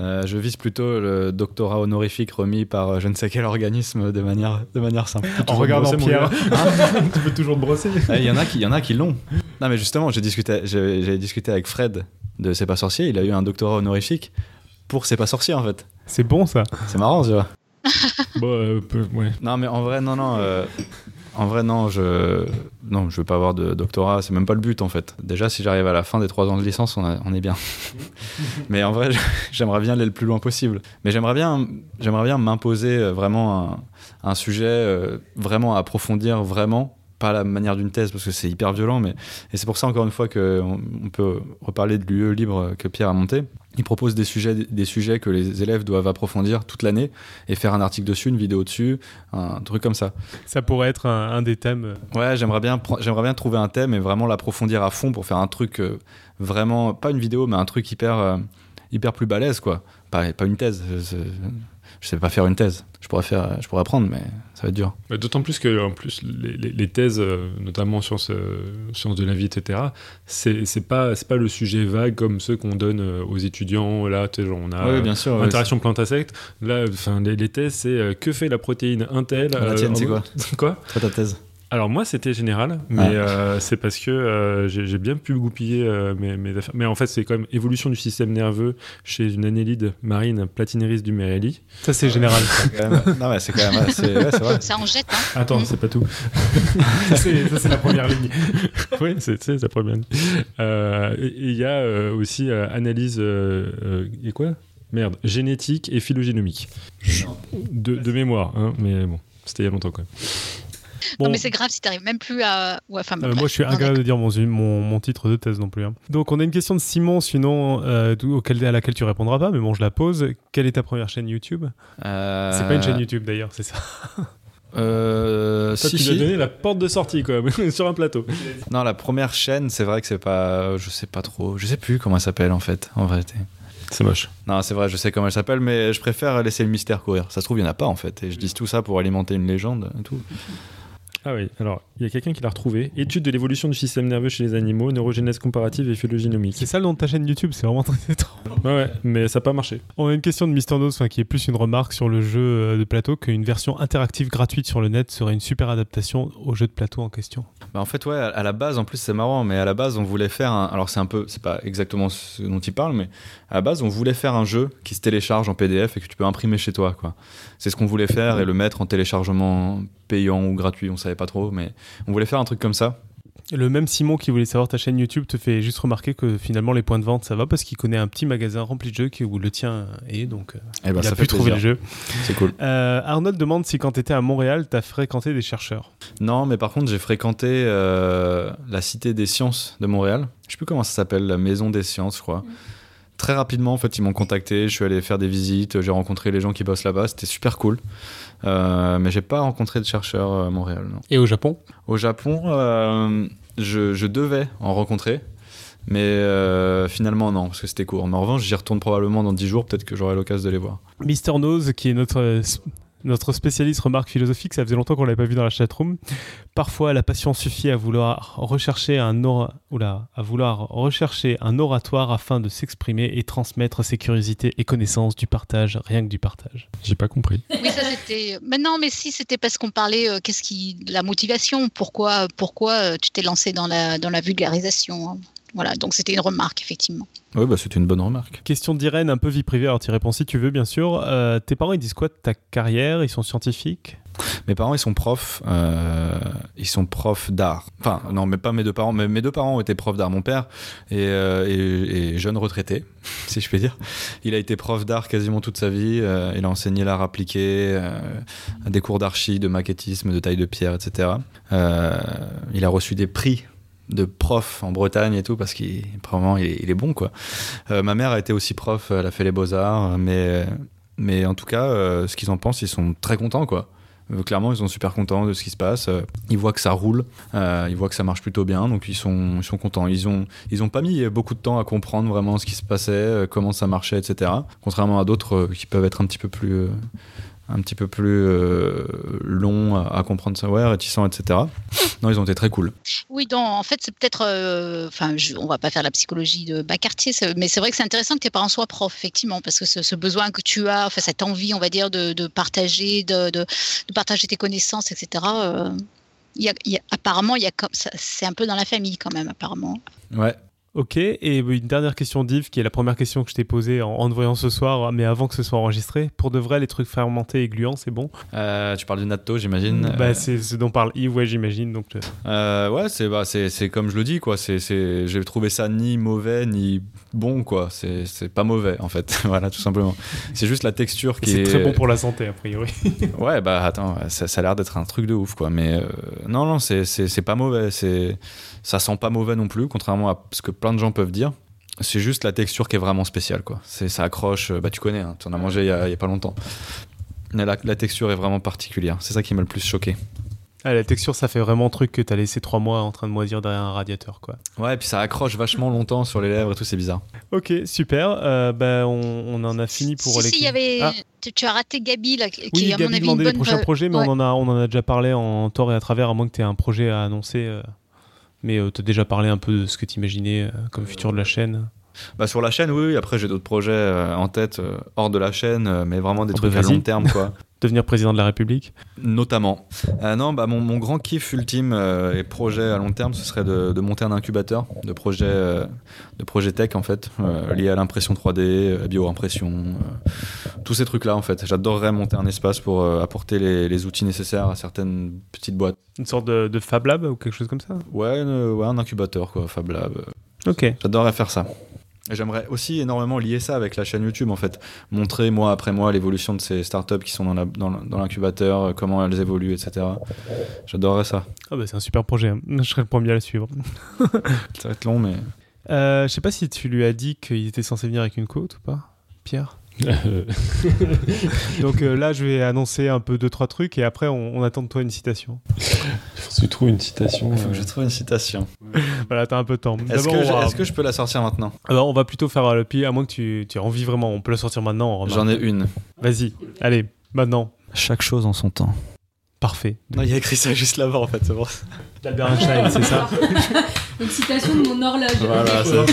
Euh, je vise plutôt le doctorat honorifique remis par euh, je ne sais quel organisme de manière, de manière simple. En regardant Pierre. tu peux toujours te brosser. Ah, Il y en a qui, il y en a qui l'ont. Non, mais justement, j'ai discuté, j'ai j'ai discuté avec Fred de C'est pas sorcier. Il a eu un doctorat honorifique pour C'est pas sorcier en fait. C'est bon ça. C'est marrant, tu vois. Bon, euh, peu- ouais. Non, mais en vrai, non, non. euh, en vrai, non, je, non, je veux pas avoir de doctorat. C'est même pas le but en fait. Déjà, si j'arrive à la fin des trois ans de licence, on, a- on est bien. mais en vrai, j'aimerais bien aller le plus loin possible. Mais j'aimerais bien, j'aimerais bien m'imposer euh, vraiment un, un sujet euh, vraiment à approfondir vraiment. Pas à la manière d'une thèse parce que c'est hyper violent, mais et c'est pour ça encore une fois qu'on on peut reparler de l'UE libre que Pierre a monté. Il propose des sujets, des sujets que les élèves doivent approfondir toute l'année et faire un article dessus, une vidéo dessus, un truc comme ça. Ça pourrait être un, un des thèmes. Ouais, j'aimerais bien, j'aimerais bien trouver un thème et vraiment l'approfondir à fond pour faire un truc euh, vraiment, pas une vidéo, mais un truc hyper, euh, hyper plus balèze, quoi. Pas, pas une thèse. Je, sais pas faire une thèse. Je pourrais faire, je pourrais apprendre, mais ça va être dur. D'autant plus que en plus les, les- les thèses, euh, notamment ce, sciences de la vie, etc. C'est pas c'est pas le sujet vague comme ceux qu'on donne euh, aux étudiants. Là, genre, on a oui, bien sûr. ouais, interaction plante-insecte. Là, enfin les, les thèses, c'est euh, que fait la protéine Intel. La tienne, c'est quoi Toi, ta thèse. Alors moi, c'était général, mais Ah. euh, c'est parce que euh, j'ai j'ai bien pu goupiller euh, mes, mes affaires. Mais en fait, c'est quand même évolution du système nerveux chez une annélide marine platinéris du Merelli. Ça c'est général. Même- non, mais c'est quand même, ouais, c'est vrai. Ça en jette, hein. Attends, Mm. c'est pas tout. ça c'est ça, c'est la première ligne. oui, c'est c'est sa première ligne. Euh, il y a euh, aussi euh, analyse euh, euh, et quoi? Merde, génétique et phylogénomique. De, de mémoire, hein, mais bon, c'était il y a longtemps quand même. Bon, Non, mais c'est grave si t'arrives même plus à. Ouais, enfin, euh, moi je suis incapable de dire mon, mon, mon titre de thèse non plus. hein. Donc on a une question de Simon, sinon euh, auquel, à laquelle tu répondras pas, mais bon je la pose. Quelle est ta première chaîne YouTube? Euh, C'est pas une chaîne YouTube d'ailleurs, c'est ça. Euh, Toi, si, tu lui as si. donné la porte de sortie, quand même, sur un plateau. Non, la première chaîne, c'est vrai que c'est pas, je sais pas trop, je sais plus comment elle s'appelle en fait, en vérité. C'est moche. Non, c'est vrai, je sais comment elle s'appelle, mais je préfère laisser le mystère courir. Ça se trouve, il n'y en a pas en fait. Et je dis tout ça pour alimenter une légende et tout. Ah oui, alors, il y a quelqu'un qui l'a retrouvé. Étude de l'évolution du système nerveux chez les animaux, neurogénèse comparative et phylogénomique. C'est ça le nom de ta chaîne YouTube, c'est vraiment très étrange. Ouais, ouais, mais ça n'a pas marché. On a une question de Mister Nose, qui est plus une remarque sur le jeu euh, de plateau, qu'une version interactive gratuite sur le net serait une super adaptation au jeu de plateau en question. Bah, en fait, ouais, à à la base, en plus, c'est marrant, mais à la base, on voulait faire un. Alors, c'est un peu. C'est pas exactement ce dont il parle, mais à la base, on voulait faire un jeu qui se télécharge en PDF et que tu peux imprimer chez toi, quoi. C'est ce qu'on voulait faire et le mettre en téléchargement payant ou gratuit, on savait pas trop, mais on voulait faire un truc comme ça. Le même Simon qui voulait savoir ta chaîne YouTube te fait juste remarquer que finalement les points de vente ça va parce qu'il connaît un petit magasin rempli de jeux qui- où le tien est, donc euh, Et bah, il ça a fait pu trouver le jeu. C'est cool. Euh, Arnold demande si quand tu étais à Montréal, tu as fréquenté des chercheurs. Non, mais par contre, j'ai fréquenté euh, la Cité des Sciences de Montréal. Je sais plus comment ça s'appelle, la Maison des Sciences, je crois. Très rapidement, en fait, ils m'ont contacté. Je suis allé faire des visites. J'ai rencontré les gens qui bossent là-bas. C'était super cool. Euh, mais j'ai pas rencontré de chercheurs euh, à Montréal. Non. Et au Japon? Au Japon, euh, je, je devais en rencontrer. Mais euh, finalement, non, parce que c'était court. Mais en revanche, j'y retourne probablement dans 10 jours. Peut-être que j'aurai l'occasion de les voir. Mister Nose, qui est notre, notre spécialiste remarque philosophique, ça faisait longtemps qu'on l'avait pas vu dans la chatroom. Parfois, la passion suffit à vouloir rechercher un ora- oula, à vouloir rechercher un oratoire afin de s'exprimer et transmettre ses curiosités et connaissances du partage, rien que du partage. J'ai pas compris. Oui, ça c'était. Mais non, mais si c'était parce qu'on parlait, euh, qu'est-ce qui, la motivation, pourquoi, pourquoi euh, tu t'es lancé dans la dans la vulgarisation. hein? Voilà, donc c'était une remarque effectivement. Oui, bah, c'était une bonne remarque. Question d'Irène, un peu vie privée, alors tu réponds si tu veux, bien sûr. Euh, tes parents, ils disent quoi de ta carrière? Ils sont scientifiques? Mes parents, ils sont profs. euh, ils sont profs d'art. Enfin, non, mais pas mes deux parents. Mais mes deux parents ont été profs d'art. Mon père est, euh, est- est jeune retraité, si je puis dire. Il a été prof d'art quasiment toute sa vie. euh, il a enseigné l'art appliqué, euh, des cours d'archi, de maquettisme, de taille de pierre, etc. Euh, il a reçu des prix de prof en Bretagne et tout, parce qu'il il est, bon quoi. Euh, ma mère a été aussi prof, elle a fait les beaux arts, mais mais en tout cas, euh, ce qu'ils en pensent, ils sont très contents quoi. Euh, clairement, ils sont super contents de ce qui se passe. Ils voient que ça roule, ils voient que ça marche plutôt bien, donc ils sont, ils sont contents. Ils ont, ils ont pas mis beaucoup de temps à comprendre vraiment ce qui se passait, comment ça marchait, etc. Contrairement à d'autres qui peuvent être un petit peu plus, un petit peu plus euh, longs à, à comprendre ça, ouais, réticents, etc. Non, ils ont été très cool. Oui, donc en fait, c'est peut-être. euh, Enfin, je- on va pas faire la psychologie de bas quartier, mais c'est vrai que c'est intéressant que tes parents soient profs, effectivement, parce que ce, ce besoin que tu as, enfin, cette envie, on va dire, de, de partager, de, de- de partager tes connaissances, etc. euh, il y a, il y a- apparemment, il y a comme ça, c'est un peu dans la famille quand même, apparemment. Ouais. Ok, et une dernière question d'Yves, qui est la première question que je t'ai posée en, en te voyant ce soir, mais avant que ce soit enregistré. Pour de vrai, les trucs fermentés et gluants, c'est bon? Euh, tu parles du natto, j'imagine. Bah, c'est ce dont parle Yves, ouais, j'imagine. Donc, euh, Euh, ouais, c'est bah, c'est c'est comme je le dis quoi. C'est c'est j'ai trouvé ça ni mauvais ni bon quoi. C'est c'est pas mauvais en fait. voilà tout simplement. C'est juste la texture qui c'est est. très bon pour la santé, a priori. Ouais bah attends, ça, ça a l'air d'être un truc de ouf quoi. Mais euh, non non c'est c'est c'est pas mauvais. C'est ça sent pas mauvais non plus, contrairement à ce que plein de gens peuvent dire. C'est juste la texture qui est vraiment spéciale quoi. C'est ça accroche. euh, Bah tu connais, hein, tu en as mangé il y a, il y a pas longtemps. Mais la, la texture est vraiment particulière. C'est ça qui m'a le plus choqué. Ah, la texture, ça fait vraiment truc que t'as laissé trois mois en train de moisir derrière un radiateur, quoi. Ouais, et puis ça accroche vachement longtemps sur les lèvres et tout, c'est bizarre. Ok, super. Euh, bah, on, on en a fini pour si, les. si, il y avait. Ah. Tu, tu as raté Gabi, là, qui Oui, est, à mon Gabi avis, une demandait les prochains projets, mais ouais. on, en a, on en a déjà parlé en tort et à travers, à moins que tu aies un projet à annoncer. euh, Mais euh, t'as déjà parlé un peu de ce que tu imaginais comme futur de la chaîne. Bah sur la chaîne, oui, oui. Après, j'ai d'autres projets euh, en tête euh, hors de la chaîne, euh, mais vraiment des Oh, trucs bah, à long terme, quoi. Devenir président de la République. Notamment. Euh, non, bah mon, mon grand kiff ultime euh, et projet à long terme, ce serait de, de monter un incubateur de projets, euh, de projets tech en fait, liés à l'impression 3D, euh, la bioimpression, tous ces trucs-là en fait. J'adorerais monter un espace pour apporter les, les outils nécessaires à certaines petites boîtes. Une sorte de, de Fab Lab ou quelque chose comme ça? Ouais, ouais un incubateur quoi, Fab Lab. Ok. J'adorerais faire ça. Et J'aimerais aussi énormément lier ça avec la chaîne YouTube, en fait. Montrer mois après mois l'évolution de ces startups qui sont dans l'incubateur, euh, comment elles évoluent, etc. J'adorerais ça. Ah bah, c'est un super projet. Je serais le premier à le suivre. Ça va être long, mais. Euh, je sais pas si tu lui as dit qu'il était censé venir avec une côte ou pas, Pierre? Donc euh, là, je vais annoncer un peu deux, trois trucs et après, on, on attend de toi une citation. faut que je trouve une citation. Il faut que euh, je trouve une citation. Voilà, t'as un peu de temps. Est-ce que, je- va- est-ce que je peux la sortir maintenant? Alors, on va plutôt faire euh, le pied, à moins que tu, tu aies envie vraiment. On peut la sortir maintenant. J'en ai une. Vas-y, allez, maintenant. Chaque chose en son temps. Parfait. Non, il y a écrit ça juste là-bas, en fait, c'est bon. D'Albert Einstein, c'est ça? Une citation de mon horloge. Voilà, c'est ça.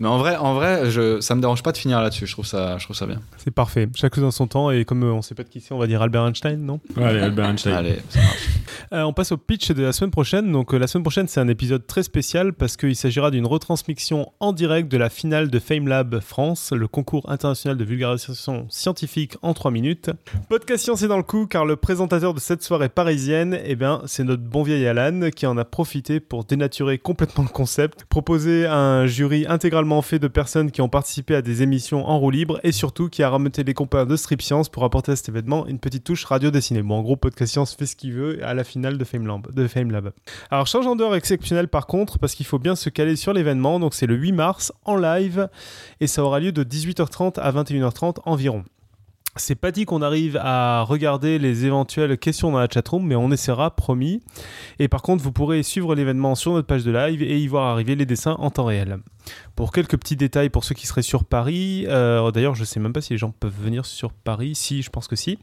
Mais en vrai, en vrai je, ça me dérange pas de finir là-dessus. Je trouve ça, je trouve ça bien. C'est parfait. Chaque chose dans son temps. Et comme euh, on sait pas de qui c'est, on va dire Albert Einstein, non? Allez, Albert Einstein. Allez, ça marche. Euh, on passe au pitch de la semaine prochaine. Donc euh, la semaine prochaine, c'est un épisode très spécial parce qu'il s'agira d'une retransmission en direct de la finale de FameLab France, le concours international de vulgarisation scientifique en 3 minutes. Podcast Science est dans le coup car le présentateur de cette soirée parisienne, eh bien, c'est notre bon vieil Alan qui en a profité pour dénaturer complètement le concept, proposer un jury intégralement fait de personnes qui ont participé à des émissions en roue libre et surtout qui a ramené les compères de Strip Science pour apporter à cet événement une petite touche radio dessinée. Bon, en gros, Podcast Science fait ce qu'il veut à la finale de. De FameLab. Alors, changeant d'heure exceptionnel par contre, parce qu'il faut bien se caler sur l'événement. Donc, c'est le 8 mars en live et ça aura lieu de 18h30 à 21h30 environ. C'est pas dit qu'on arrive à regarder les éventuelles questions dans la chatroom, mais on essaiera, promis. Et par contre, vous pourrez suivre l'événement sur notre page de live et y voir arriver les dessins en temps réel. Pour quelques petits détails pour ceux qui seraient sur Paris, euh, d'ailleurs, je sais même pas si les gens peuvent venir sur Paris. Si, je pense que si.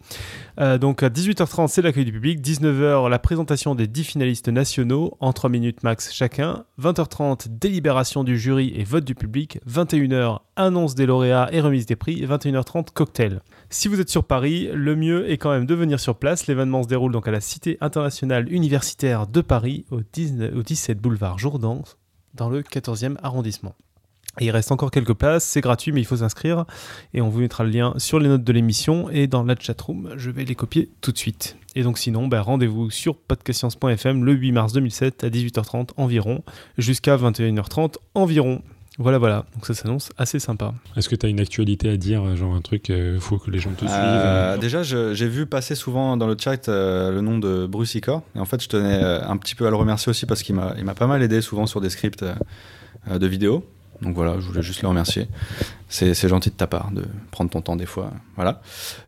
Euh, donc à 18h30, c'est l'accueil du public. 19h, la présentation des 10 finalistes nationaux en 3 minutes max chacun. 20h30, délibération du jury et vote du public. 21h, annonce des lauréats et remise des prix. 21h30, cocktail. Si vous êtes sur Paris, le mieux est quand même de venir sur place. L'événement se déroule donc à la Cité internationale universitaire de Paris, au, 19 au 17 boulevard Jourdan, dans le 14e arrondissement. Et il reste encore quelques places, c'est gratuit mais il faut s'inscrire et on vous mettra le lien sur les notes de l'émission et dans la chatroom, je vais les copier tout de suite. Et donc sinon, bah, rendez-vous sur podcastscience.fm le 8 mars 2007 à 18h30 environ jusqu'à 21h30 environ. Voilà, voilà. Donc ça s'annonce assez sympa. Est-ce que tu as une actualité à dire, genre un truc, il faut que les gens te suivent Euh, déjà, je- j'ai vu passer souvent dans le chat euh, le nom de Bruce Icor. Et en fait, je tenais euh, un petit peu à le remercier aussi parce qu'il m'a il m'a pas mal aidé souvent sur des scripts euh, euh, de vidéos. Donc voilà, je voulais juste le remercier. C'est gentil de ta part de prendre ton temps des fois. Voilà.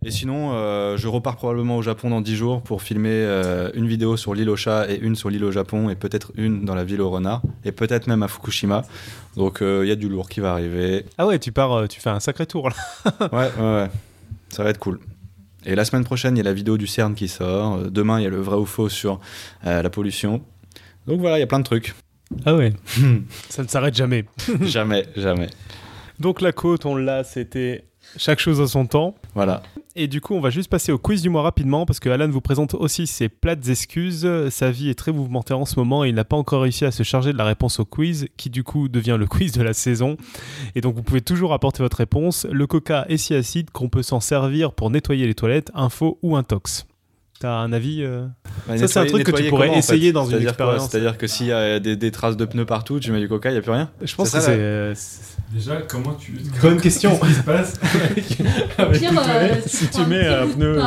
Et sinon, euh, je repars probablement au Japon dans 10 jours pour filmer euh, une vidéo sur l'île au chat et une sur l'île au Japon et peut-être une dans la ville au renard et peut-être même à Fukushima. Donc euh, il y a du lourd qui va arriver. Ah ouais, tu pars, tu fais un sacré tour là. Ouais, ouais, ouais. Ça va être cool. Et la semaine prochaine, il y a la vidéo du CERN qui sort. Demain, il y a le vrai ou faux sur la pollution. Donc voilà, il y a plein de trucs. Ah ouais. ça ne s'arrête jamais. jamais, jamais. Donc la côte, on l'a, c'était chaque chose à son temps. Voilà. Et du coup, on va juste passer au quiz du mois rapidement parce que Alan vous présente aussi ses plates excuses. Sa vie est très mouvementée en ce moment et il n'a pas encore réussi à se charger de la réponse au quiz qui du coup devient le quiz de la saison. Et donc vous pouvez toujours apporter votre réponse. Le coca est si acide qu'on peut s'en servir pour nettoyer les toilettes, un faux ou un tox. T'as un avis euh Bah, Ça, c'est un truc que tu pourrais comment, en fait essayer dans une expérience. C'est-à-dire que s'il y a des, des traces de pneus partout, tu mets du coca, il n'y a plus rien Je pense que c'est. euh, Déjà, comment tu. Bonne question. Qu'est-ce qui se passe avec Pire, euh, si tu mets un pneu.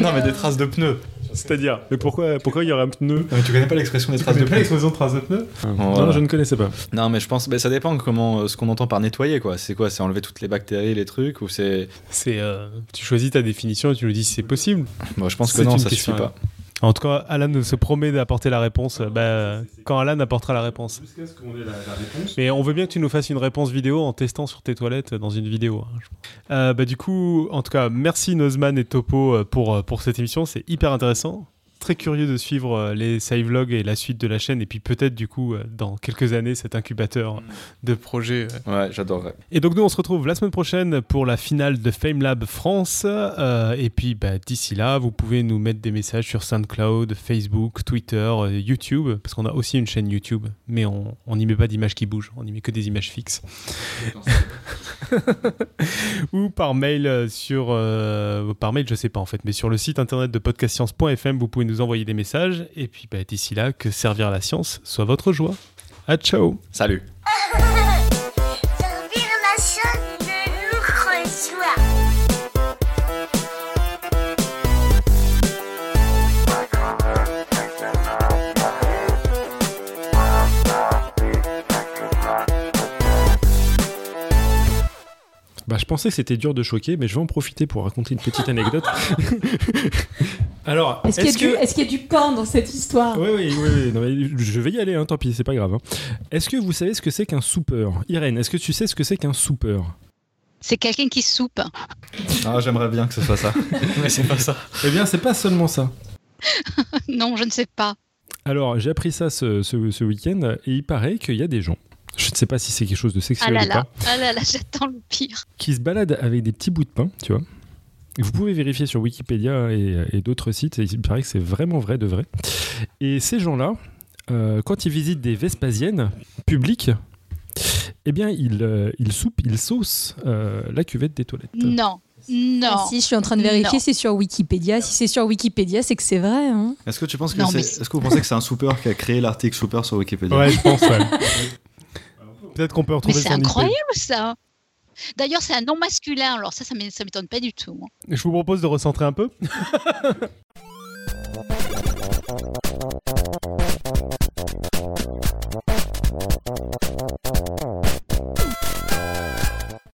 Non, mais des traces de pneus. C'est-à-dire, mais pourquoi, pourquoi il y aurait un pneu Non, mais tu connais pas l'expression des traces de pneus l'expression de trace de pneu Non, Voilà. je ne connaissais pas. Non, mais je pense, mais ça dépend comment, euh, ce qu'on entend par nettoyer, quoi. C'est quoi? C'est enlever toutes les bactéries, les trucs, ou c'est. C'est, euh, tu choisis ta définition et tu nous dis si c'est possible. Bon, je pense que non, ça suffit pas. En tout cas, Alan se promet d'apporter la réponse euh, bah, quand Alan apportera la réponse. Jusqu'à ce qu'on ait la, réponse? Mais on veut bien que tu nous fasses une réponse vidéo en testant sur tes toilettes dans une vidéo. hein, je. Euh, bah, du coup, en tout cas, merci Nozman et Topo euh, pour, euh, pour cette émission. C'est hyper intéressant. Très curieux de suivre euh, les side vlogs et la suite de la chaîne. Et puis peut-être, du coup, euh, dans quelques années, cet incubateur de projets. euh, Ouais, j'adorerais. Et donc nous on se retrouve la semaine prochaine pour la finale de FameLab France. Euh, et puis bah, d'ici là, vous pouvez nous mettre des messages sur SoundCloud, Facebook, Twitter, YouTube, parce qu'on a aussi une chaîne YouTube, mais on on n'y met pas d'images qui bougent, on n'y met que des images fixes. Ou par mail euh, sur... euh, par mail je sais pas en fait, mais sur le site internet de podcastscience.fm, vous pouvez nous envoyer des messages. Et puis bah, d'ici là, que servir la science soit votre joie. À ciao Salut. Bah, je pensais que c'était dur de choquer, mais je vais en profiter pour raconter une petite anecdote. Alors, Est-ce qu'il y, a du- est-ce qu'il y a du pain dans cette histoire? Oui, oui, oui, oui. Non, mais je vais y aller, hein, tant pis, c'est pas grave. hein. Est-ce que vous savez ce que c'est qu'un soupeur Irène, est-ce que tu sais ce que c'est qu'un soupeur C'est quelqu'un qui soupe. Ah, j'aimerais bien que ce soit ça. mais c'est pas ça. Eh bien, c'est pas seulement ça. non, je ne sais pas. Alors, j'ai appris ça ce, ce- ce week-end, et il paraît qu'il y a des gens, je ne sais pas si c'est quelque chose de Ah sexuel là ou là, pas, ah là là, j'attends le pire. qui se baladent avec des petits bouts de pain, tu vois. Vous pouvez vérifier sur Wikipédia et, et d'autres sites, et il paraît que c'est vraiment vrai de vrai. Et ces gens-là, euh, quand ils visitent des Vespasiennes publiques, eh bien, ils, euh, ils soupent, ils saucent euh, la cuvette des toilettes. Non, non. Ah, Si, je suis en train de vérifier, Non. c'est sur Wikipédia. Si c'est sur Wikipédia, c'est que c'est vrai. hein. Est-ce que tu penses que Non, c'est- mais Est-ce que vous pensez que c'est un super qui a créé l'article super sur Wikipédia? Ouais, je pense, ouais. Peut-être qu'on peut retrouver. Mais c'est incroyable ça. D'ailleurs, c'est un nom masculin, alors ça, ça m'étonne pas du tout. Je vous propose de recentrer un peu.